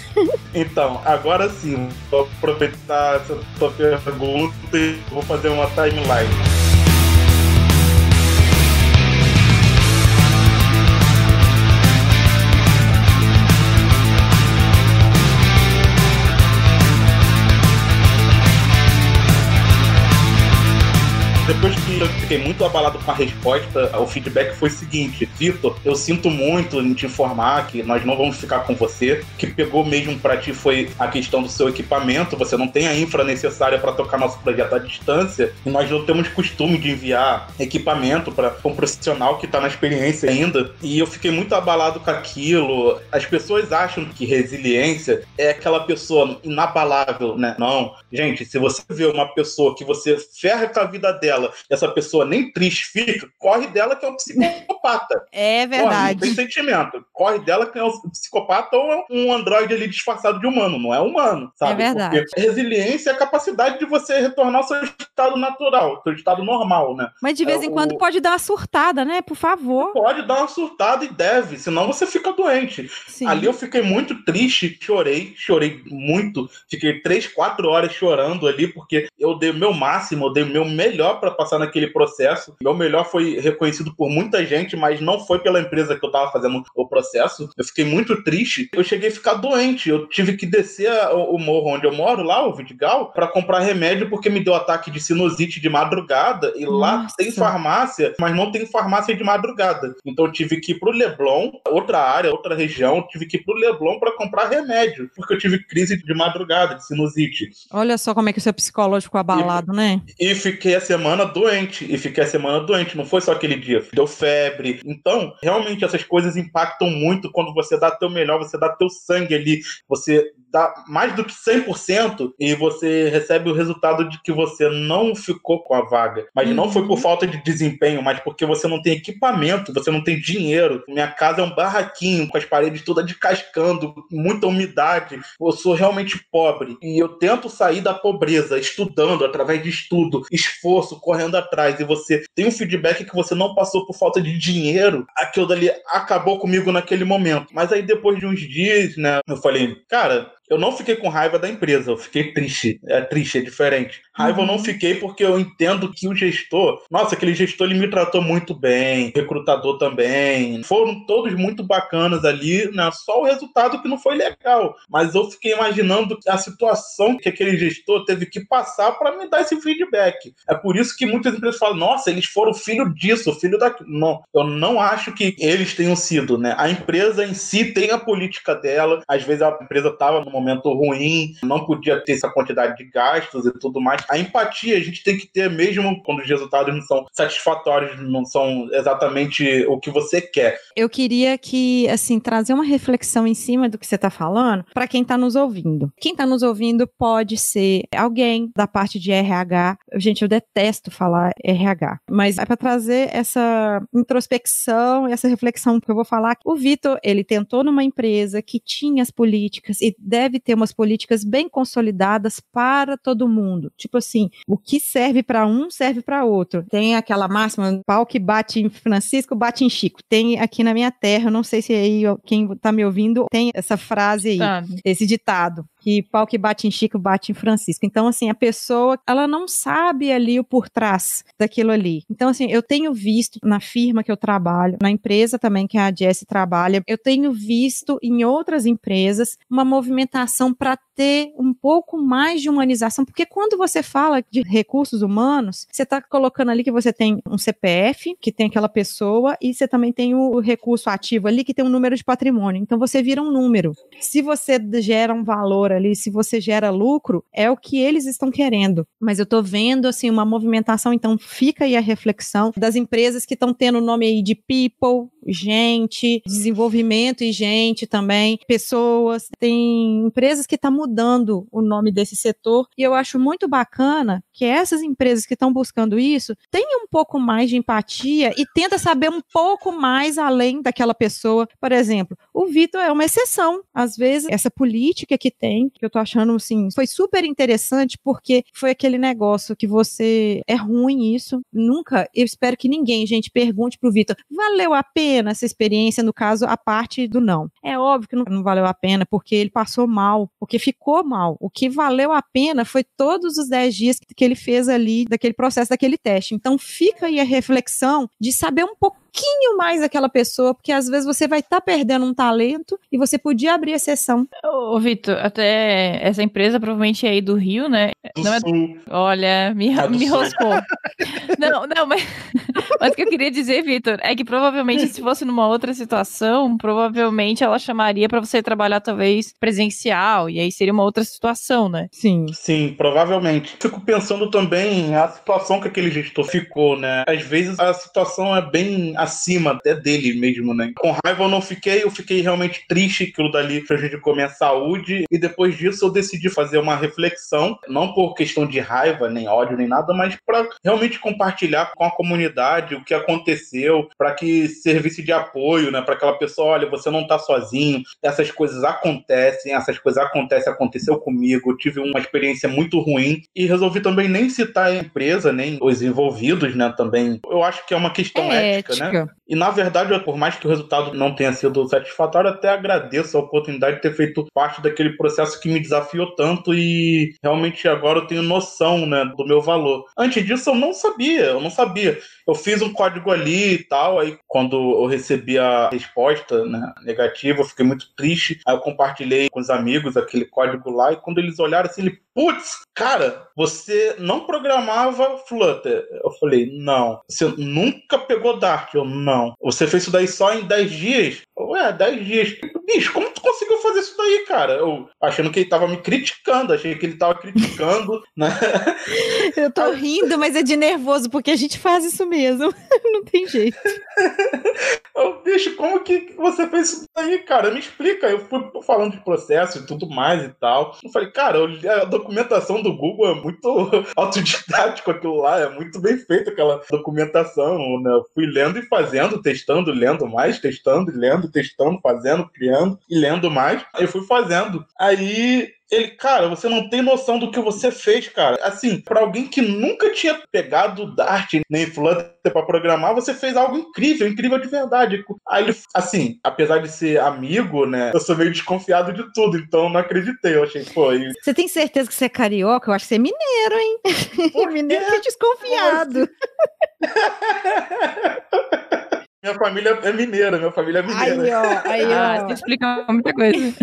Então, agora sim, vou aproveitar essa tua pergunta e vou fazer uma timeline. Depois que eu fiquei muito abalado com a resposta, o feedback foi o seguinte: Vitor, eu sinto muito em te informar que nós não vamos ficar com você. O que pegou mesmo pra ti foi a questão do seu equipamento. Você não tem a infra necessária para tocar nosso projeto à distância e nós não temos costume de enviar equipamento para um profissional que tá na experiência ainda. E eu fiquei muito abalado com aquilo. As pessoas acham que resiliência é aquela pessoa inabalável, né? Não. Gente, se você vê uma pessoa que você ferra com a vida dela e essa pessoa nem triste fica, corre dela que é um psicopata. É Corre, não tem verdade. sentimento. Corre dela que é um psicopata ou é um androide ali disfarçado de humano. Não é humano, sabe? É verdade. Porque resiliência é a capacidade de você retornar ao seu estado natural, seu estado normal, né? Mas de vez É, em quando o- pode dar uma surtada, né? Por favor. Pode dar uma surtada e deve, senão você fica doente. Sim. Ali eu fiquei muito triste, chorei, chorei muito. Fiquei três, quatro horas chorando ali, porque eu dei o meu máximo, eu dei o meu melhor para passar naquele processo. Meu melhor foi reconhecido por muita gente, mas não foi pela empresa que eu tava fazendo o processo. Eu fiquei muito triste. Eu cheguei a ficar doente. Eu tive que descer o morro onde eu moro, lá, o Vidigal, para comprar remédio, porque me deu ataque de sinusite de madrugada. E lá Nossa. tem farmácia, mas não tem farmácia de madrugada. Então eu tive que ir pro Leblon, outra área, outra região, eu tive que ir pro Leblon para comprar remédio, porque eu tive crise de madrugada, de sinusite. Olha só como é que o seu psicológico ficou abalado, né? E fiquei a semana doente, e fiquei a semana doente, não foi só aquele dia, deu febre. Então, realmente essas coisas impactam muito quando você dá teu melhor, você dá teu sangue ali, você dá mais do que 100% e você recebe o resultado de que você não ficou com a vaga. Mas não foi por falta de desempenho, mas porque você não tem equipamento, você não tem dinheiro. Minha casa é um barraquinho com as paredes todas descascando, muita umidade. Eu sou realmente pobre e eu tento sair da pobreza estudando através de estudo, esforço, correndo atrás e você tem um feedback que você não passou por falta de dinheiro, aquilo dali acabou comigo naquele momento. Mas aí depois de uns dias, né, eu falei, cara, eu não fiquei com raiva da empresa, eu fiquei triste. É triste, é diferente. Raiva eu não fiquei porque eu entendo que o gestor, nossa, aquele gestor ele me tratou muito bem, recrutador também. Foram todos muito bacanas ali, né? Só o resultado que não foi legal. Mas eu fiquei imaginando a situação que aquele gestor teve que passar para me dar esse feedback. É por isso que muitas empresas falam, nossa, eles foram filho disso, filho daquilo. Não, eu não acho que eles tenham sido, né? A empresa em si tem a política dela. Às vezes a empresa estava num momento ruim, não podia ter essa quantidade de gastos e tudo mais. A empatia a gente tem que ter mesmo quando os resultados não são satisfatórios, não são exatamente o que você quer. Eu queria que, assim, trazer uma reflexão em cima do que você está falando para quem está nos ouvindo. Quem está nos ouvindo pode ser alguém da parte de RH. Gente, eu detesto falar RH, mas é para trazer essa introspecção, essa reflexão que eu vou falar. O Vitor, ele tentou numa empresa que tinha as políticas e deve ter umas políticas bem consolidadas para todo mundo. Tipo assim, o que serve para um serve para outro. Tem aquela máxima, pau que bate em Francisco, bate em Chico. Tem aqui na minha terra, não sei se aí quem está me ouvindo tem essa frase aí, Sabe? esse ditado que pau que bate em Chico bate em Francisco. Então, assim, a pessoa, ela não sabe ali o por trás daquilo ali. Então, assim, eu tenho visto na firma que eu trabalho, na empresa também que a Jess trabalha, eu tenho visto em outras empresas uma movimentação para ter um pouco mais de humanização, porque quando você fala de recursos humanos, você está colocando ali que você tem um CPF, que tem aquela pessoa, e você também tem o recurso ativo ali, que tem um número de patrimônio. Então, você vira um número. Se você gera um valor ali, se você gera lucro, é o que eles estão querendo. Mas eu tô vendo, assim, uma movimentação, então fica aí a reflexão das empresas que estão tendo o nome aí de people, gente, desenvolvimento e gente também, pessoas. Tem empresas que estão mudando o nome desse setor e eu acho muito bacana que essas empresas que estão buscando isso tenham um pouco mais de empatia e tenta saber um pouco mais além daquela pessoa. Por exemplo, o Vitor é uma exceção. Às vezes, essa política que tem, que eu tô achando assim, foi super interessante porque foi aquele negócio que você é ruim isso. Nunca, eu espero que ninguém, gente, pergunte pro Vitor, valeu a pena essa experiência, no caso, a parte do não. É óbvio que não, não valeu a pena porque ele passou mal, porque ficou mal. O que valeu a pena foi todos os 10 dias que ele fez ali daquele processo, daquele teste. Então fica aí a reflexão de saber um pouquinho mais daquela pessoa, porque às vezes você vai estar perdendo um talento e você podia abrir exceção. Ô, Vitor, até essa empresa provavelmente é aí do Rio, né? Do Não é- Olha, me, É me sul. roscou. não, não, mas, [LAUGHS] mas o que eu queria dizer, Vitor, é que provavelmente se fosse numa outra situação, provavelmente ela chamaria pra você trabalhar talvez presencial, e aí seria uma outra situação, né? Sim. Sim, provavelmente. Fico pensando também a situação que aquele gestor ficou, né? Às vezes a situação é bem acima até dele mesmo, né? Com raiva eu não fiquei, eu fiquei realmente triste, aquilo dali prejudicou minha saúde, e depois disso eu decidi fazer uma reflexão, não por questão de raiva, nem ódio, nem nada, mas para realmente compartilhar com a comunidade o que aconteceu, para que servisse de apoio, né? Para aquela pessoa, olha, você não tá sozinho, essas coisas acontecem, essas coisas acontecem, aconteceu comigo, eu tive uma experiência muito ruim e resolvi também nem citar a empresa, nem os envolvidos, né, também. Eu acho que é uma questão É ética, né? E na verdade, por mais que o resultado não tenha sido satisfatório, até agradeço a oportunidade de ter feito parte daquele processo que me desafiou tanto e realmente agora eu tenho noção, né, do meu valor. Antes disso eu não sabia, eu não sabia. Eu fiz um código ali e tal, aí quando eu recebi a resposta, né, negativa, eu fiquei muito triste. Aí eu compartilhei com os amigos aquele código lá e quando eles olharam assim, ele, putz, cara, você não programava Flutter? Eu falei, não. Você nunca pegou Dart? Eu, não. Você fez isso daí só em 10 dias? Ué, 10 dias. Bicho, como tu conseguiu fazer isso daí, cara? Eu achando que ele tava me criticando, achei que ele tava criticando, [LAUGHS] né? Eu tô rindo, mas é de nervoso, porque a gente faz isso mesmo. [LAUGHS] Não tem jeito. Eu, bicho, como que você fez isso daí, cara? Me explica. Eu fui falando de processo e tudo mais e tal. Eu falei, cara, a documentação do Google é muito [LAUGHS] autodidático aquilo lá, é muito bem feito aquela documentação, né? Eu fui lendo e fazendo, testando, lendo mais, testando, e lendo, testando, fazendo, criando e lendo mais. Aí eu fui fazendo. Aí ele, cara, você não tem noção do que você fez, cara. Assim, pra alguém que nunca tinha pegado Dart nem Flutter pra programar, você fez algo incrível, incrível de verdade. Aí ele, assim, apesar de ser amigo, né, eu sou meio desconfiado de tudo, então eu não acreditei. Eu achei, pô, e Você tem certeza que você é carioca? Eu acho que você é mineiro, hein? [LAUGHS] mineiro que é desconfiado. [LAUGHS] minha família é mineira, minha família é Aí, mineira. ó, aí, Ah, ó. isso explica muita coisa. [LAUGHS]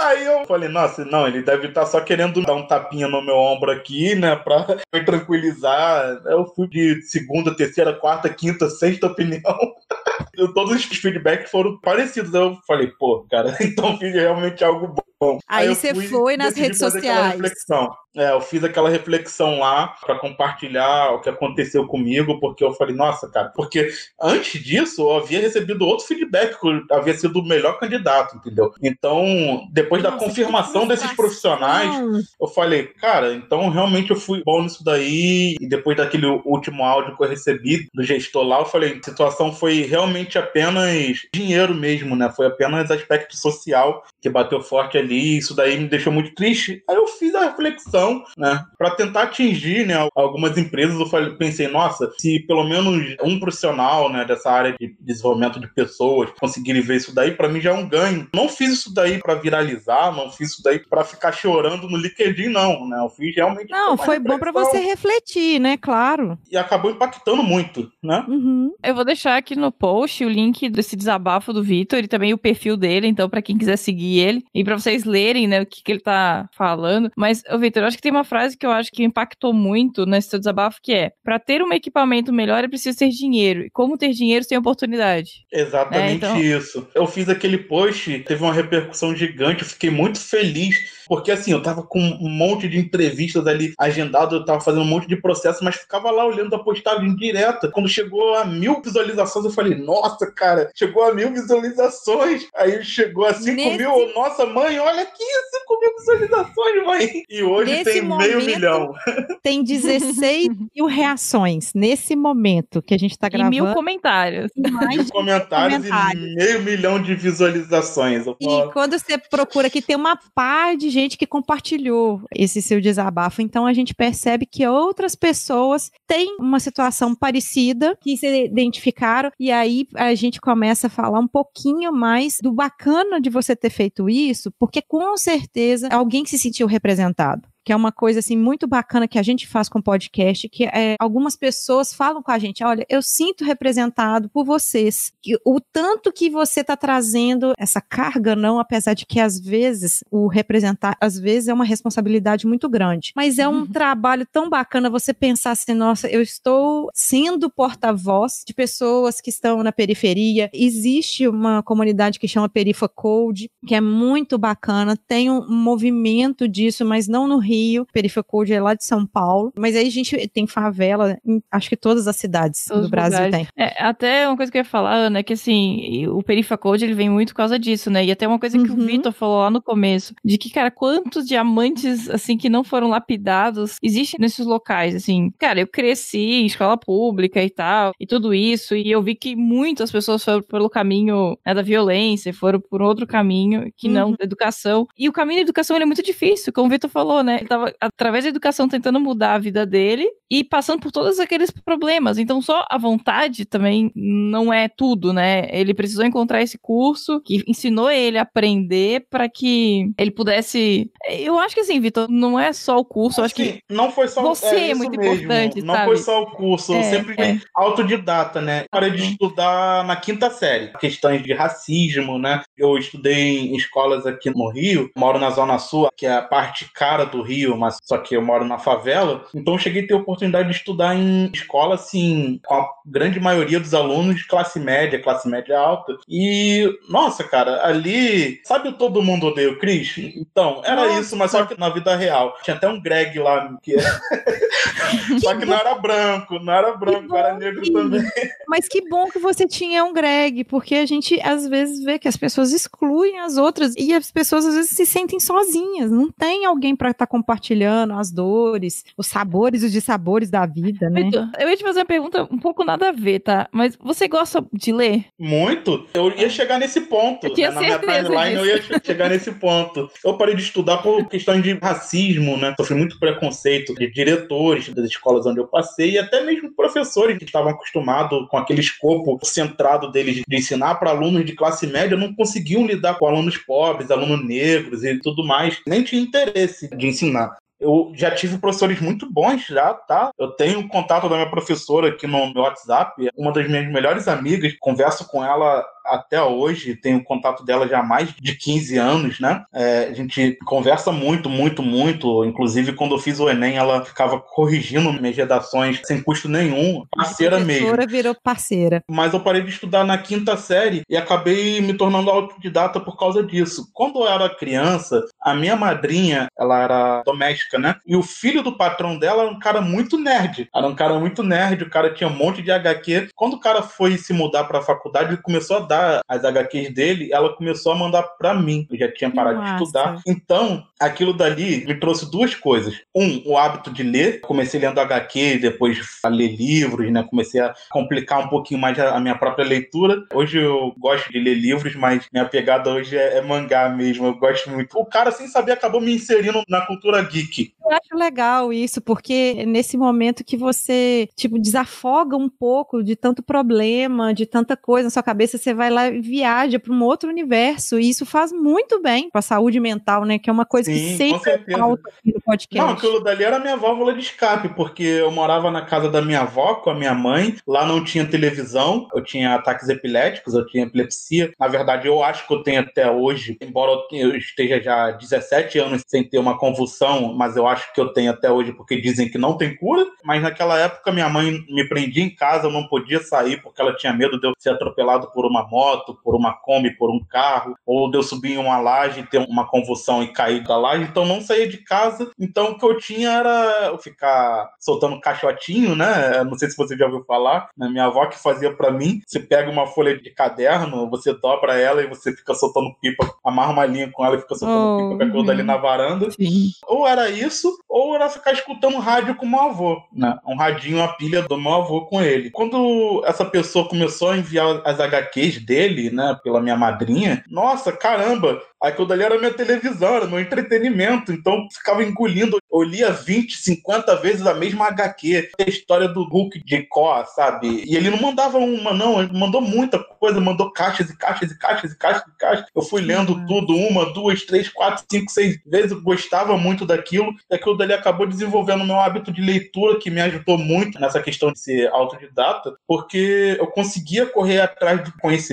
Aí eu falei, nossa, não, ele deve estar só querendo dar um tapinha no meu ombro aqui, né, pra [LAUGHS] me tranquilizar. Eu fui de segunda, terceira, quarta, quinta, sexta opinião. [LAUGHS] Eu- Todos os feedbacks foram parecidos. Eu falei, pô, cara, então fiz realmente algo bom. Aí eu você fui- foi nas redes sociais. reflexão. É, eu fiz aquela reflexão lá pra compartilhar o que aconteceu comigo, porque eu falei, nossa, cara, porque antes disso eu havia recebido outro feedback que eu havia sido o melhor candidato, entendeu? Então, depois da Nossa, confirmação que desses profissionais, eu falei, cara, então realmente eu fui bom nisso daí. E depois daquele último áudio que eu recebi do gestor lá, eu falei, a situação foi realmente apenas dinheiro mesmo, né? Foi apenas aspecto social que bateu forte ali. Isso daí me deixou muito triste. Aí eu fiz a reflexão, né? Pra tentar atingir, né? Algumas empresas, eu falei, pensei, nossa, se pelo menos um profissional, né? Dessa área de desenvolvimento de pessoas conseguirem ver isso daí, pra mim já é um ganho. Não fiz isso daí pra viralizar, não fiz isso daí pra ficar chorando no LinkedIn, não, né? Eu fiz realmente. Não, foi bom pra reflexão você refletir, né? Claro. E acabou impactando muito, né? Uhum. Eu vou deixar aqui no post o link desse desabafo do Vitor e também o perfil dele, então pra quem quiser seguir ele e pra vocês lerem, né, o que, que ele tá falando. Mas, ô Vitor, eu acho que tem uma frase que eu acho que impactou muito nesse seu desabafo que é: pra ter um equipamento melhor é preciso ter dinheiro. E como ter dinheiro sem oportunidade? Exatamente É, então- isso. Eu fiz aquele post, teve uma repercussão gigante, eu fiquei muito feliz. Porque assim, eu tava com um monte de entrevistas ali agendado, eu tava fazendo um monte de processo, mas ficava lá olhando a postagem direta. Quando chegou a mil visualizações, eu falei, nossa, cara, chegou a mil visualizações. Aí chegou a cinco Nesse- mil, nossa mãe, olha aqui, cinco mil visualizações, mãe. E hoje Nesse tem meio momento, milhão. Tem 16 [LAUGHS] mil reações nesse momento que a gente tá E gravando. mil comentários. mais Mil comentários, comentários. e meio milhão de visualizações. E quando você procura aqui, tem uma par de gente que compartilhou esse seu desabafo. Então a gente percebe que outras pessoas têm uma situação parecida, que se identificaram, e aí a gente começa a falar um pouquinho mais do bacana de você ter feito isso, porque com certeza alguém se sentiu representado. Que é uma coisa assim muito bacana que a gente faz com podcast, que é, algumas pessoas falam com a gente: olha, eu sinto representado por vocês. Que o tanto que você está trazendo essa carga, não, apesar de que às vezes o representar, às vezes é uma responsabilidade muito grande. Mas é um trabalho tão bacana você pensar assim: nossa, eu estou sendo porta-voz de pessoas que estão na periferia. Existe uma comunidade que chama Perifa Code, que é muito bacana, tem um movimento disso, mas não no Rio. Perifa Code é lá de São Paulo. Mas aí a gente tem favela em acho que todas as cidades do Brasil lugares. tem. É, até uma coisa que eu ia falar, Ana, é que assim, o Perifa Code ele vem muito por causa disso, né? E até uma coisa que o Uhum. Vitor falou lá no começo, de que, cara, quantos diamantes, assim, que não foram lapidados existem nesses locais, assim. Cara, eu cresci em escola pública e tal, e tudo isso, e eu vi que muitas pessoas foram pelo caminho né, da violência, foram por outro caminho que não Uhum. da educação. E o caminho da educação ele é muito difícil, como o Vitor falou, né? Ele tava, através da educação, tentando mudar a vida dele e passando por todos aqueles problemas. Então, só a vontade também não é tudo, né? Ele precisou encontrar esse curso que ensinou ele a aprender para que ele pudesse. Eu acho que assim, Vitor, não é só o curso, eu acho que não foi só você é isso muito mesmo. importante, Não sabe? foi só o curso, eu É, sempre é. autodidata, né? Parei de Uhum. estudar na quinta série, questões de racismo, né? Eu estudei em escolas aqui no Rio, moro na Zona Sul, que é a parte cara do Rio, mas só que eu moro na favela. Então eu cheguei a ter a oportunidade de estudar em escola, assim, com a grande maioria dos alunos de classe média, classe média alta. E, nossa, cara, ali, sabe o Todo Mundo Odeia o Chris? Então, era Nossa. isso, mas só que na vida real. Tinha até um Greg lá, que [LAUGHS] só que não era branco, não era branco, era negro também. Mas que bom que você tinha um Greg, porque a gente às vezes vê que as pessoas excluem as outras e as pessoas às vezes se sentem sozinhas. Não tem alguém para estar compartilhando as dores, os sabores, os dissabores da vida, né? Eu ia te fazer uma pergunta um pouco nada a ver, tá? Mas você gosta de ler? Muito. Eu ia chegar nesse ponto. Eu tinha né? Na minha timeline eu disso. ia che- chegar nesse ponto. Eu parei de estudar por questões de racismo, né? Sofri muito preconceito de diretores das escolas onde eu passei e até mesmo professores que estavam acostumados com aquele escopo centrado deles de ensinar para alunos de classe média, não conseguiam lidar com alunos pobres, alunos negros e tudo mais. Nem tinha interesse de ensinar. Eu já tive professores muito bons já, tá? Eu tenho contato da minha professora aqui no meu WhatsApp, uma das minhas melhores amigas, converso com ela até hoje, tenho contato dela já há mais de 15 anos, né? É, a gente conversa muito, muito, muito. Inclusive, quando eu fiz o Enem, ela ficava corrigindo minhas redações sem custo nenhum. Parceira a mesmo. professora virou parceira. Mas eu parei de estudar na quinta série e acabei me tornando autodidata por causa disso. Quando eu era criança, a minha madrinha, ela era doméstica, né? E o filho do patrão dela era um cara muito nerd. Era um cara muito nerd, o cara tinha um monte de HQ. Quando o cara foi se mudar pra faculdade, ele começou a dar as HQs dele, ela começou a mandar pra mim. Eu já tinha parado de massa. estudar. Então, aquilo dali me trouxe duas coisas. Um, o hábito de ler. Comecei lendo HQ, depois a ler livros, né? Comecei a complicar um pouquinho mais a a minha própria leitura. Hoje eu gosto de ler livros, mas minha pegada hoje é, é mangá mesmo. Eu gosto muito. O cara, sem saber, acabou me inserindo na cultura geek. Eu acho legal isso, porque é nesse momento que você, tipo, desafoga um pouco de tanto problema, de tanta coisa na sua cabeça, você vai lá e viaja para um outro universo, e isso faz muito bem para a saúde mental, né? Que é uma coisa Sim, que sempre falta aqui no podcast. Não, aquilo dali era minha válvula de escape, porque eu morava na casa da minha avó com a minha mãe, lá não tinha televisão, eu tinha ataques epiléticos, eu tinha epilepsia. Na verdade, eu acho que eu tenho até hoje, embora eu esteja já há 17 anos sem ter uma convulsão, mas eu acho que eu tenho até hoje porque dizem que não tem cura. Mas naquela época, minha mãe me prendia em casa, eu não podia sair porque ela tinha medo de eu ser atropelado por uma moto, por uma Kombi, por um carro, ou de eu subir em uma laje e ter uma convulsão e cair da laje. Então, não saía de casa. Então, o que eu tinha era eu ficar soltando caixotinho, né? Não sei se você já ouviu falar. né? Minha avó que fazia pra mim. Você pega uma folha de caderno, você dobra ela e você fica soltando pipa, amarra uma linha com ela e fica soltando Oh, pipa com aquilo dali uhum. na varanda. Sim. Ou era isso, ou era ficar escutando rádio com o meu avô, né? Um radinho, a pilha do meu avô com ele. Quando essa pessoa começou a enviar as HQs dele, né, pela minha madrinha, nossa, caramba, aquilo dali era minha televisão, era meu entretenimento, então eu ficava engolindo. Eu lia 20, 50 vezes a mesma HQ, a história do Hulk de Có, sabe? E ele não mandava uma, não, ele mandou muita coisa, mandou caixas e caixas e caixas e caixas e caixas. Eu fui lendo tudo, uma, duas, três, quatro, cinco, seis vezes, eu gostava muito daquilo, e aquilo dali acabou desenvolvendo o meu hábito de leitura, que me ajudou muito nessa questão de ser autodidata, porque eu conseguia correr atrás do conhecimento,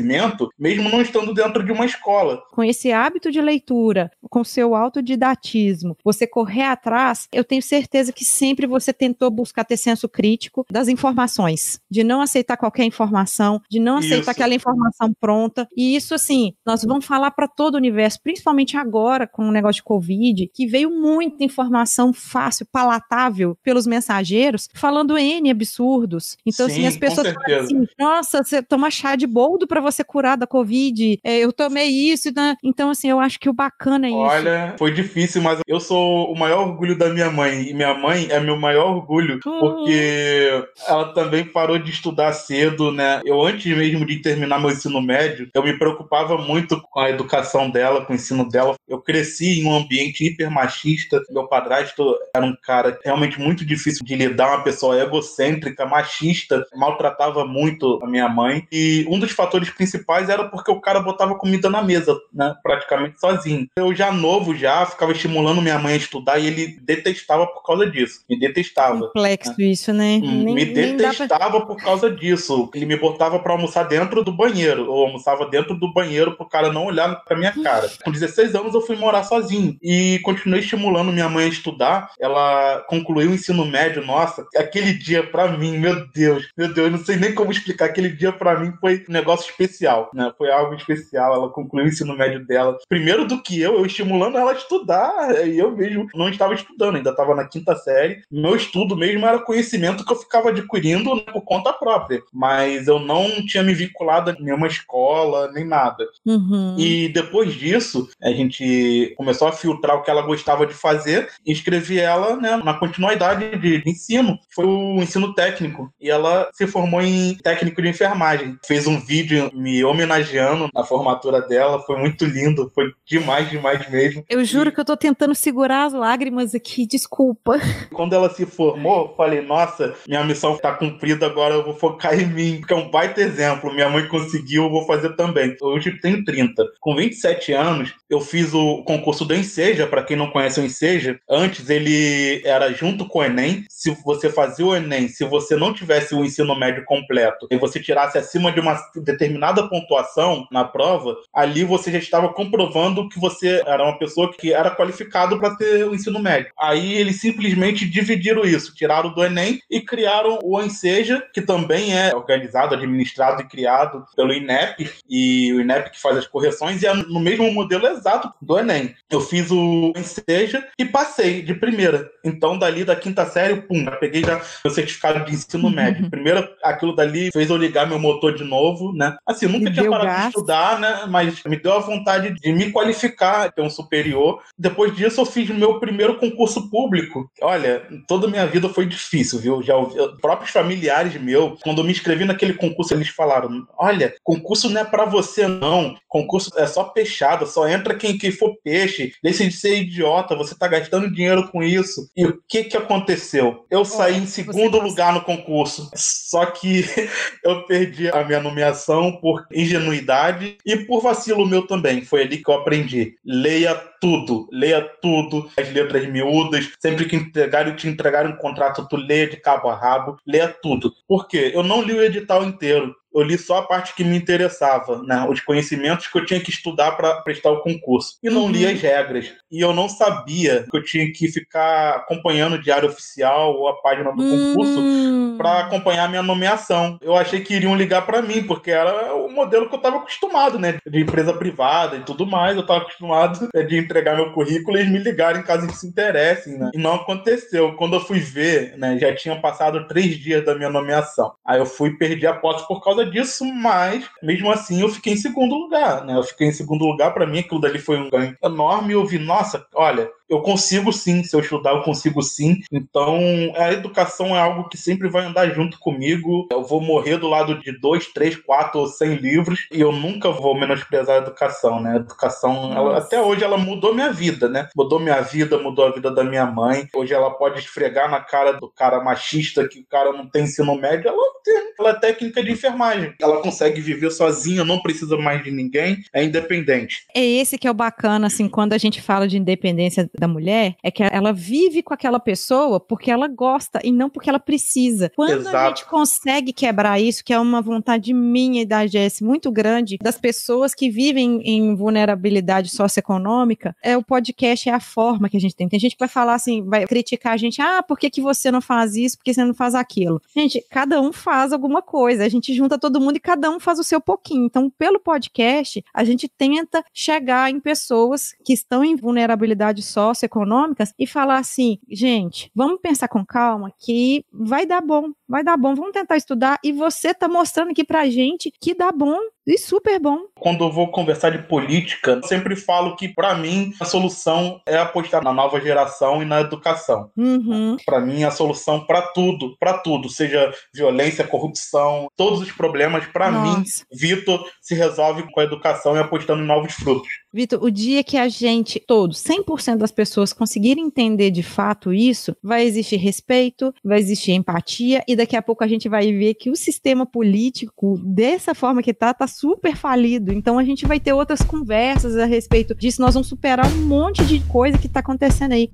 mesmo não estando dentro de uma escola. com esse hábito de leitura, com seu autodidatismo, você correr atrás, eu tenho certeza que sempre você tentou buscar ter senso crítico das informações, de não aceitar qualquer informação, de não aceitar Isso. aquela informação pronta. E isso, assim, nós vamos falar para todo o universo, principalmente agora com o negócio de Covid, que veio muita informação fácil, palatável pelos mensageiros, falando N absurdos. Então, assim, Sim, as com pessoas falam assim, nossa, você toma chá de boldo para você curar da Covid. É, eu tomei isso. né? Então, assim, eu acho que o bacana é isso. Olha, foi difícil, mas eu sou o maior orgulho da minha mãe. E minha mãe é meu maior orgulho, Hum. porque ela também parou de estudar cedo, né? Eu, antes mesmo de terminar meu ensino médio, eu me preocupava muito com a educação dela, com o ensino dela. Eu cresci em um ambiente hiper machista. Meu padrasto era um cara realmente muito difícil de lidar, uma pessoa egocêntrica, machista, maltratava muito a minha mãe. E um dos fatores principais era porque o cara botava comida na mesa, né? Praticamente sozinho. Eu já novo, já ficava estimulando minha mãe a estudar e ele detestava por causa disso. Me detestava. Complexo isso, né? Hum, Nem- me nem dá pra- detestava por causa disso. Ele me botava pra almoçar dentro do banheiro. Eu almoçava dentro do banheiro pro cara não olhar pra minha cara. Com 16 anos eu fui morar sozinho e continuei estimulando minha mãe a estudar. Ela concluiu o ensino médio. Nossa, aquele dia pra mim, meu Deus, meu Deus, eu não sei nem como explicar. Aquele dia pra mim foi um negócio especial, né? Foi algo especial. Ela concluiu o ensino médio dela. Primeiro do que eu, eu estimulando ela a estudar. E eu mesmo não estava estudando, ainda estava na quinta série. Meu estudo mesmo era conhecimento que eu ficava adquirindo né, por conta própria. Mas eu não tinha me vinculado a nenhuma escola, nem nada. Uhum. E depois disso, a gente começou a filtrar o que ela gostava de fazer e inscrevi ela né, na continuidade de ensino. Foi o ensino técnico. E ela se formou em técnico de enfermagem. Fez um vídeo me homenageando na formatura dela. Foi muito lindo. Foi demais, demais mesmo. Eu juro que eu tô tentando segurar as lágrimas aqui, desculpa. Quando ela se formou, eu falei, nossa, minha missão tá cumprida, agora eu vou focar em mim, porque é um baita exemplo. Minha mãe conseguiu, eu vou fazer também. Hoje tenho 30. Com 27 anos, eu fiz o concurso do Enseja, para quem não conhece o Enseja. Antes ele era junto com o Enem. Se você fazia o Enem, se você não tivesse o ensino médio completo e você tirasse acima de uma determinada pontuação na prova, ali você já estava comprovando que você era uma pessoa que era qualificado para ter o ensino médio. Aí eles simplesmente dividiram isso, tiraram do Enem e criaram o Enseja, que também é organizado, administrado e criado pelo INEP, e o INEP que faz as correções, e é no mesmo modelo exato do Enem. Eu fiz o Enseja e passei de primeira. Então, dali da quinta série, pum, já peguei já o certificado de ensino Uhum. [LAUGHS] médio. Primeiro, aquilo dali fez eu ligar meu motor de novo, né? Assim, nunca Me tinha parado de estudar, né? Mas me deu a vontade de me qualificar, ter um superior. Depois disso, eu fiz meu primeiro concurso público. Olha, toda a minha vida foi difícil, viu? Já ouvi, próprios familiares meus, quando eu me inscrevi naquele concurso, eles falaram: olha, concurso não é pra você, não. Concurso é só peixada, só entra quem, quem for peixe. Deixa de ser idiota, você tá gastando dinheiro com isso. E o que que aconteceu? Eu saí em segundo lugar no concurso. Só que [LAUGHS] eu perdi a minha nomeação por ingenuidade e por vacilo meu também. Foi ali que eu aprendi. Leia tudo, leia tudo, as letras miúdas. Sempre que entregarem, te entregarem um contrato, tu leia de cabo a rabo, leia tudo. Por quê? Eu não li o edital inteiro. Eu li só a parte que me interessava, né? Os conhecimentos que eu tinha que estudar para prestar o concurso. E não li Uhum. as regras. E eu não sabia que eu tinha que ficar acompanhando o diário oficial ou a página do concurso Hum. para acompanhar minha nomeação. Eu achei que iriam ligar para mim, porque era o modelo que eu estava acostumado, né? De empresa privada e tudo mais. Eu estava acostumado né, de entregar meu currículo e eles me ligarem caso eles se interessem, né? E não aconteceu. Quando eu fui ver, né, já tinham passado três dias da minha nomeação. Aí eu fui perdi a posse por causa disso, mas mesmo assim eu fiquei em segundo lugar, né? Eu fiquei em segundo lugar, para mim aquilo dali foi um ganho enorme. Eu vi, nossa, olha, eu consigo sim, se eu estudar, eu consigo sim. Então, a educação é algo que sempre vai andar junto comigo. Eu vou morrer do lado de dois, três, quatro ou cem livros e eu nunca vou menosprezar a educação, né? A educação, ela- até hoje, ela mudou minha vida, né? Mudou minha vida, mudou a vida da minha mãe. Hoje ela pode esfregar na cara do cara machista que o cara não tem ensino médio. Ela tem, ela é técnica de enfermagem. Ela consegue viver sozinha, não precisa mais de ninguém, é independente. É esse que é o bacana, assim, quando a gente fala de independência da mulher, é que ela vive com aquela pessoa porque ela gosta e não porque ela precisa. Quando a Exato. gente consegue quebrar isso, que é uma vontade minha e da Jess muito grande, das pessoas que vivem em vulnerabilidade socioeconômica, é o podcast é a forma que a gente tem. Tem gente que vai falar assim, vai criticar a gente, ah, por que, que você não faz isso, por que você não faz aquilo? Gente, cada um faz alguma coisa, a gente junta todo mundo e cada um faz o seu pouquinho. Então, pelo podcast, a gente tenta chegar em pessoas que estão em vulnerabilidade socioeconômicas e falar assim, gente, vamos pensar com calma que vai dar bom, vai dar bom, vamos tentar estudar e você tá mostrando aqui pra gente que dá bom e super bom. Quando eu vou conversar de política, eu sempre falo que, para mim, a solução é apostar na nova geração e na educação. Uhum. Para mim, a solução para tudo, para tudo, seja violência, corrupção, todos os problemas, para mim. Vitor, se resolve com a educação e apostando em novos frutos. Vitor, o dia que a gente, todos, 100% das pessoas conseguirem entender de fato isso, vai existir respeito, vai existir empatia e daqui a pouco a gente vai ver que o sistema político, dessa forma que tá, tá super falido. Então a gente vai ter outras conversas a respeito disso, nós vamos superar um monte de coisa que tá acontecendo aí.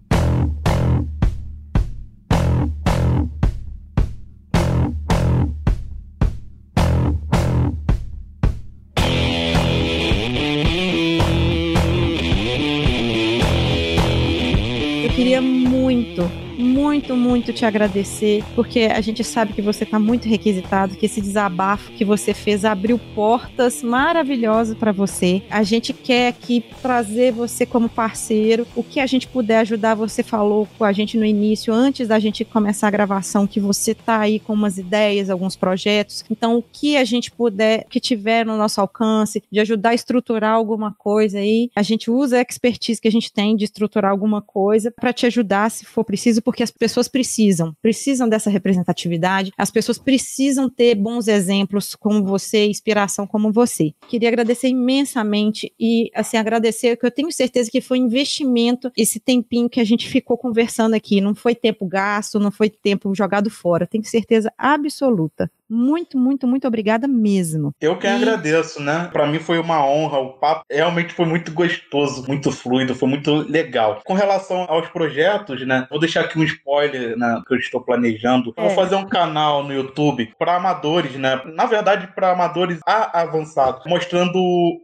Eu queria muito, muito, muito te agradecer, porque a gente sabe que você está muito requisitado, que esse desabafo que você fez abriu portas maravilhosas para você. A gente quer aqui trazer você como parceiro, o que a gente puder ajudar. Você falou com a gente no início, antes da gente começar a gravação, que você tá aí com umas ideias, alguns projetos. Então, o que a gente puder, que tiver no nosso alcance, de ajudar a estruturar alguma coisa aí, a gente usa a expertise que a gente tem de estruturar alguma coisa para te ajudar se for preciso, porque as pessoas precisam, precisam dessa representatividade, as pessoas precisam ter bons exemplos como você, inspiração como você. Queria agradecer imensamente e assim agradecer que eu tenho certeza que foi investimento esse tempinho que a gente ficou conversando aqui, não foi tempo gasto, não foi tempo jogado fora, tenho certeza absoluta. muito, muito, muito obrigada mesmo. Eu que E- agradeço, né? Pra mim foi uma honra. O papo realmente foi muito gostoso, muito fluido, foi muito legal. Com relação aos projetos, né? Vou deixar aqui um spoiler, né? Que eu estou planejando. É. Vou fazer um canal no YouTube para amadores, né? Na verdade, para amadores avançados, mostrando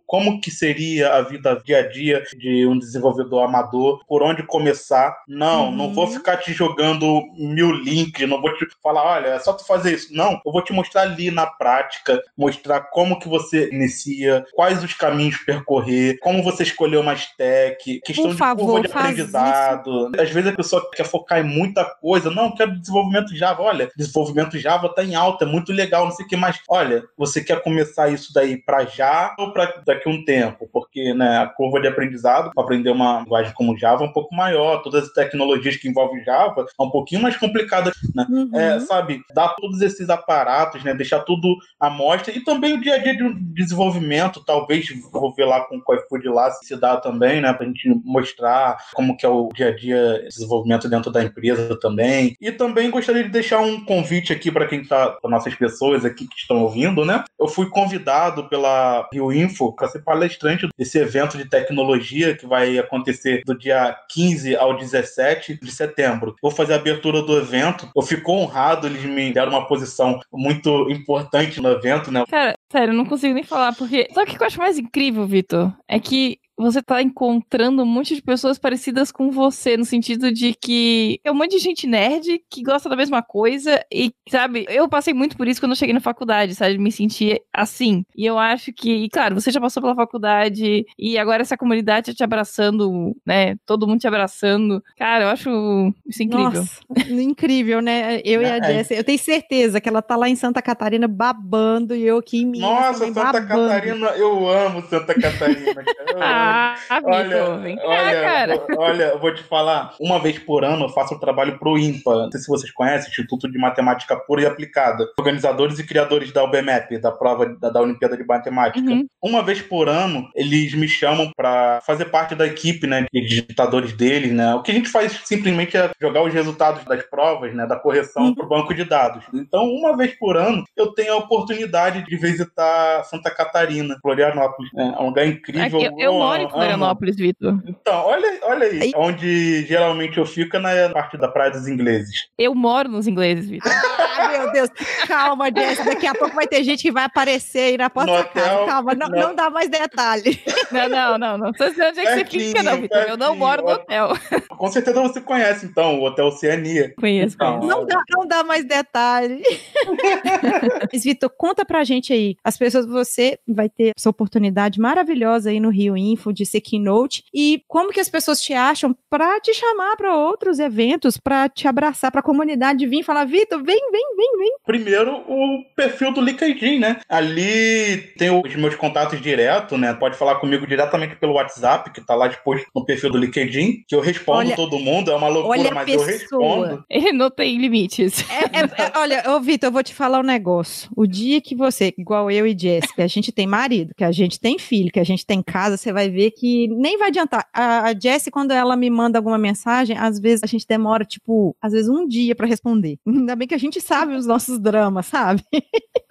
como que seria a vida dia a dia de um desenvolvedor amador, por onde começar. Não, Uhum. não vou ficar te jogando mil links, não vou te falar, olha, é só tu fazer isso. Não, eu vou te mostrar ali na prática, mostrar como que você inicia, quais os caminhos percorrer, como você escolher uma stack, questão Por de favor, curva de aprendizado. Às vezes a pessoa quer focar em muita coisa. Não, quero desenvolvimento Java. Olha, desenvolvimento Java tá em alta, é muito legal, não sei o que mais. Olha, você quer começar isso daí para já ou para daqui a um tempo? Porque né, a curva de aprendizado para aprender uma linguagem como Java é um pouco maior. Todas as tecnologias que envolvem Java é um pouquinho mais complicada, né? Uhum. É, sabe, dar todos esses aparatos, né? Deixar tudo à mostra e também o dia a dia de desenvolvimento, talvez vou ver lá com o iFood lá se dá também, né? Pra gente mostrar como que é o dia a dia de desenvolvimento dentro da empresa também. E também gostaria de deixar um convite aqui para quem tá, para nossas pessoas aqui que estão ouvindo, né? Eu fui convidado pela Rio Info para ser palestrante desse evento de tecnologia que vai acontecer do dia 15 ao 17 de setembro. Vou fazer a abertura do evento. Eu fico honrado, eles me deram uma posição muito importante no evento, né? Cara, sério, não consigo nem falar, porque. Sabe o que eu acho mais incrível, Vitor? É que você tá encontrando um monte de pessoas parecidas com você, no sentido de que é um monte de gente nerd que gosta da mesma coisa e, sabe, eu passei muito por isso quando eu cheguei na faculdade, sabe? Me sentir assim. E eu acho que, e, claro, você já passou pela faculdade e agora essa comunidade tá te abraçando, né? Todo mundo te abraçando. Cara, eu acho isso incrível. Nossa, incrível, né? Eu e a É. Jessie, eu tenho certeza que ela tá lá em Santa Catarina babando e eu aqui em Minas Nossa, Santa babando. Catarina, eu amo Santa Catarina. [LAUGHS] cara. Ah, Vitor, vem cá, olha, cara. olha, eu vou te falar, uma vez por ano eu faço um trabalho pro IMPA, não sei se vocês conhecem, Instituto de Matemática Pura e Aplicada, organizadores e criadores da UBMAP, da prova da, da Olimpíada de Matemática. Uhum. Uma vez por ano, eles me chamam pra fazer parte da equipe, né, de digitadores deles, né, o que a gente faz simplesmente é jogar os resultados das provas, né, da correção Uhum. pro banco de dados. Então, uma vez por ano, eu tenho a oportunidade de visitar Santa Catarina, Florianópolis, é um lugar incrível. Eu, eu moro em amo. Florianópolis, Vitor. Então, olha, olha aí. Aí- Onde geralmente eu fico é na parte da Praia dos Ingleses. Eu moro nos ingleses, Vitor. [LAUGHS] Meu Deus. Calma, Jessie. Daqui a pouco vai ter gente que vai aparecer aí na porta da casa. Calma, não, não dá mais detalhe. Não, não, não, não. Tô dizendo onde é que você Pertinho, fica, não, Vitor. Eu não moro no hotel. Com certeza você conhece, então, o Hotel Oceania. Conheço, Então, conheço. Não dá, não dá mais detalhe. [LAUGHS] Mas, Vitor, conta pra gente aí. As pessoas, você vai ter essa oportunidade maravilhosa aí no Rio Info de ser keynote. E como que as pessoas te acham pra te chamar pra outros eventos, pra te abraçar, pra comunidade vir e falar, Vitor, vem, vem, vem, vem. Primeiro, o perfil do LinkedIn, né? Ali tem os meus contatos direto, né? Pode falar comigo diretamente pelo WhatsApp, que tá lá exposto no perfil do LinkedIn, que eu respondo Olha- todo mundo. É uma loucura, olha a mas eu pessoa. respondo. [LAUGHS] Ele não tem limites. É, é- é- olha, ô Vitor, eu vou te falar um negócio. O dia que você, igual eu e Jéssica, a gente tem marido, que a gente tem filho, que a gente tem casa, você vai ver que nem vai adiantar. A, a Jessie, quando ela me manda alguma mensagem, às vezes a gente demora, tipo, às vezes um dia pra responder. Ainda bem que a gente sabe os nossos dramas, sabe? [LAUGHS]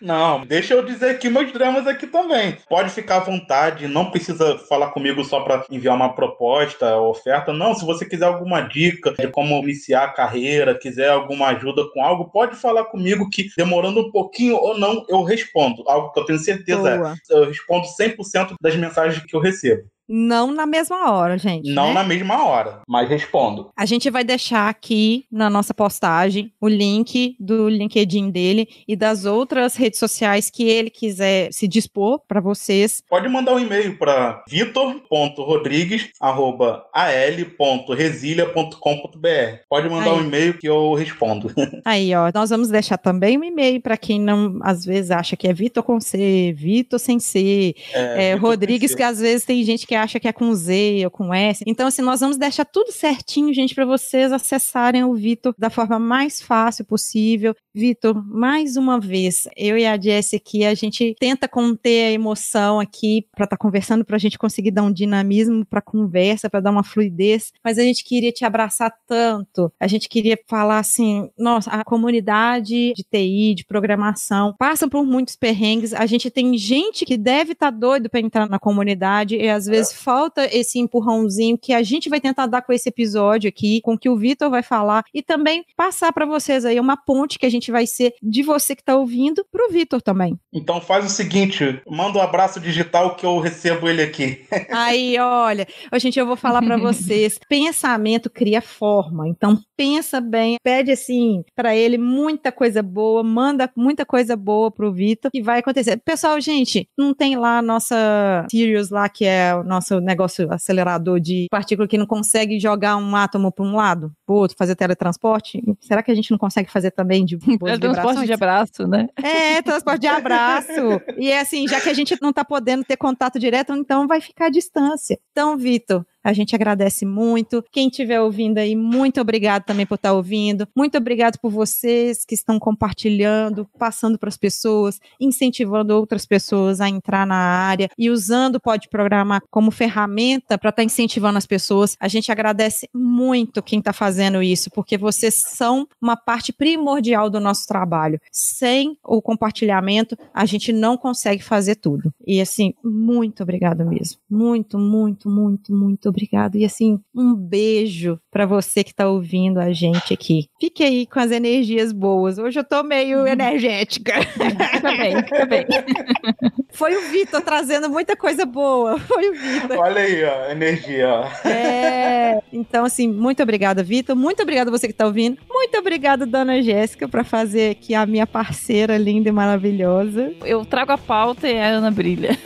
Não, deixa eu dizer aqui meus dramas aqui também. Pode ficar à vontade, não precisa falar comigo só para enviar uma proposta, oferta. Não, se você quiser alguma dica de como iniciar a carreira, quiser alguma ajuda com algo, pode falar comigo que demorando um pouquinho ou não, eu respondo. Algo que eu tenho certeza é, Boa. eu respondo 100% das mensagens que eu recebo. Não na mesma hora, gente. Não né? na mesma hora, mas respondo. A gente vai deixar aqui na nossa postagem o link do LinkedIn dele e das outras redes sociais que ele quiser se dispor para vocês. Pode mandar um e-mail para vitor.rodrigues.al.resilia.com.br. Pode mandar Aí. um e-mail que eu respondo. [LAUGHS] Aí, ó, nós vamos deixar também um e-mail para quem não, às vezes, acha que é Vitor com C, Vitor sem C, é, Vitor Rodrigues, Priscila. que às vezes tem gente que acha que é com Z ou com S. Então, assim, nós vamos deixar tudo certinho, gente, para vocês acessarem o Vitor da forma mais fácil possível. Vitor, mais uma vez, eu e a Jess aqui, a gente tenta conter a emoção aqui para estar tá conversando, para a gente conseguir dar um dinamismo para a conversa, para dar uma fluidez, mas a gente queria te abraçar tanto, a gente queria falar assim, nossa, a comunidade de TI, de programação, passa por muitos perrengues, a gente tem gente que deve estar tá doido para entrar na comunidade e às vezes falta esse empurrãozinho que a gente vai tentar dar com esse episódio aqui, com o que o Vitor vai falar e também passar para vocês aí uma ponte que a gente vai ser de você que está ouvindo pro Vitor também. Então faz o seguinte, manda um abraço digital que eu recebo ele aqui. [LAUGHS] Aí, olha, gente, eu vou falar para vocês, [LAUGHS] pensamento cria forma. Então pensa bem, pede assim para ele muita coisa boa, manda muita coisa boa pro Vitor que vai acontecer. Pessoal, gente, não tem lá a nossa Sirius lá que é o nosso negócio acelerador de partícula que não consegue jogar um átomo para um lado, pro outro, fazer teletransporte? Será que a gente não consegue fazer também de boas [LAUGHS] é transporte de abraço, né? É, transporte de abraço. [LAUGHS] e é assim, já que a gente não tá podendo ter contato direto, então vai ficar à distância. Então, Vitor, a gente agradece muito. Quem estiver ouvindo aí, muito obrigado também por estar ouvindo. Muito obrigado por vocês que estão compartilhando, passando para as pessoas, incentivando outras pessoas a entrar na área e usando o Pode Programar como ferramenta para estar incentivando as pessoas. A gente agradece muito quem está fazendo isso, porque vocês são uma parte primordial do nosso trabalho. Sem o compartilhamento, a gente não consegue fazer tudo. E assim, muito obrigado mesmo. Muito, muito, muito, muito obrigado. E assim, um beijo para você que tá ouvindo a gente aqui. Fique aí com as energias boas. Hoje eu tô meio uhum. energética. Fica bem, fica bem. [LAUGHS] Foi o Vitor trazendo muita coisa boa. Foi o Vitor. Olha aí, ó, energia. É. Então, assim, muito obrigada, Vitor. Muito obrigada você que tá ouvindo. Muito obrigada, dona Jéssica, para fazer aqui a minha parceira linda e maravilhosa. Eu trago a pauta e a Ana brilha.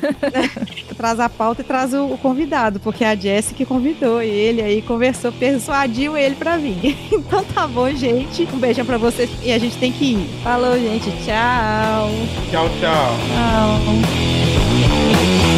[LAUGHS] traz a pauta e traz o, convidado, porque a Jéssica que convidou ele aí, conversou, persuadiu ele pra vir. [LAUGHS] Então tá bom, gente. Um beijão pra vocês e a gente tem que ir. Falou, gente. Tchau. Tchau, tchau. Tchau.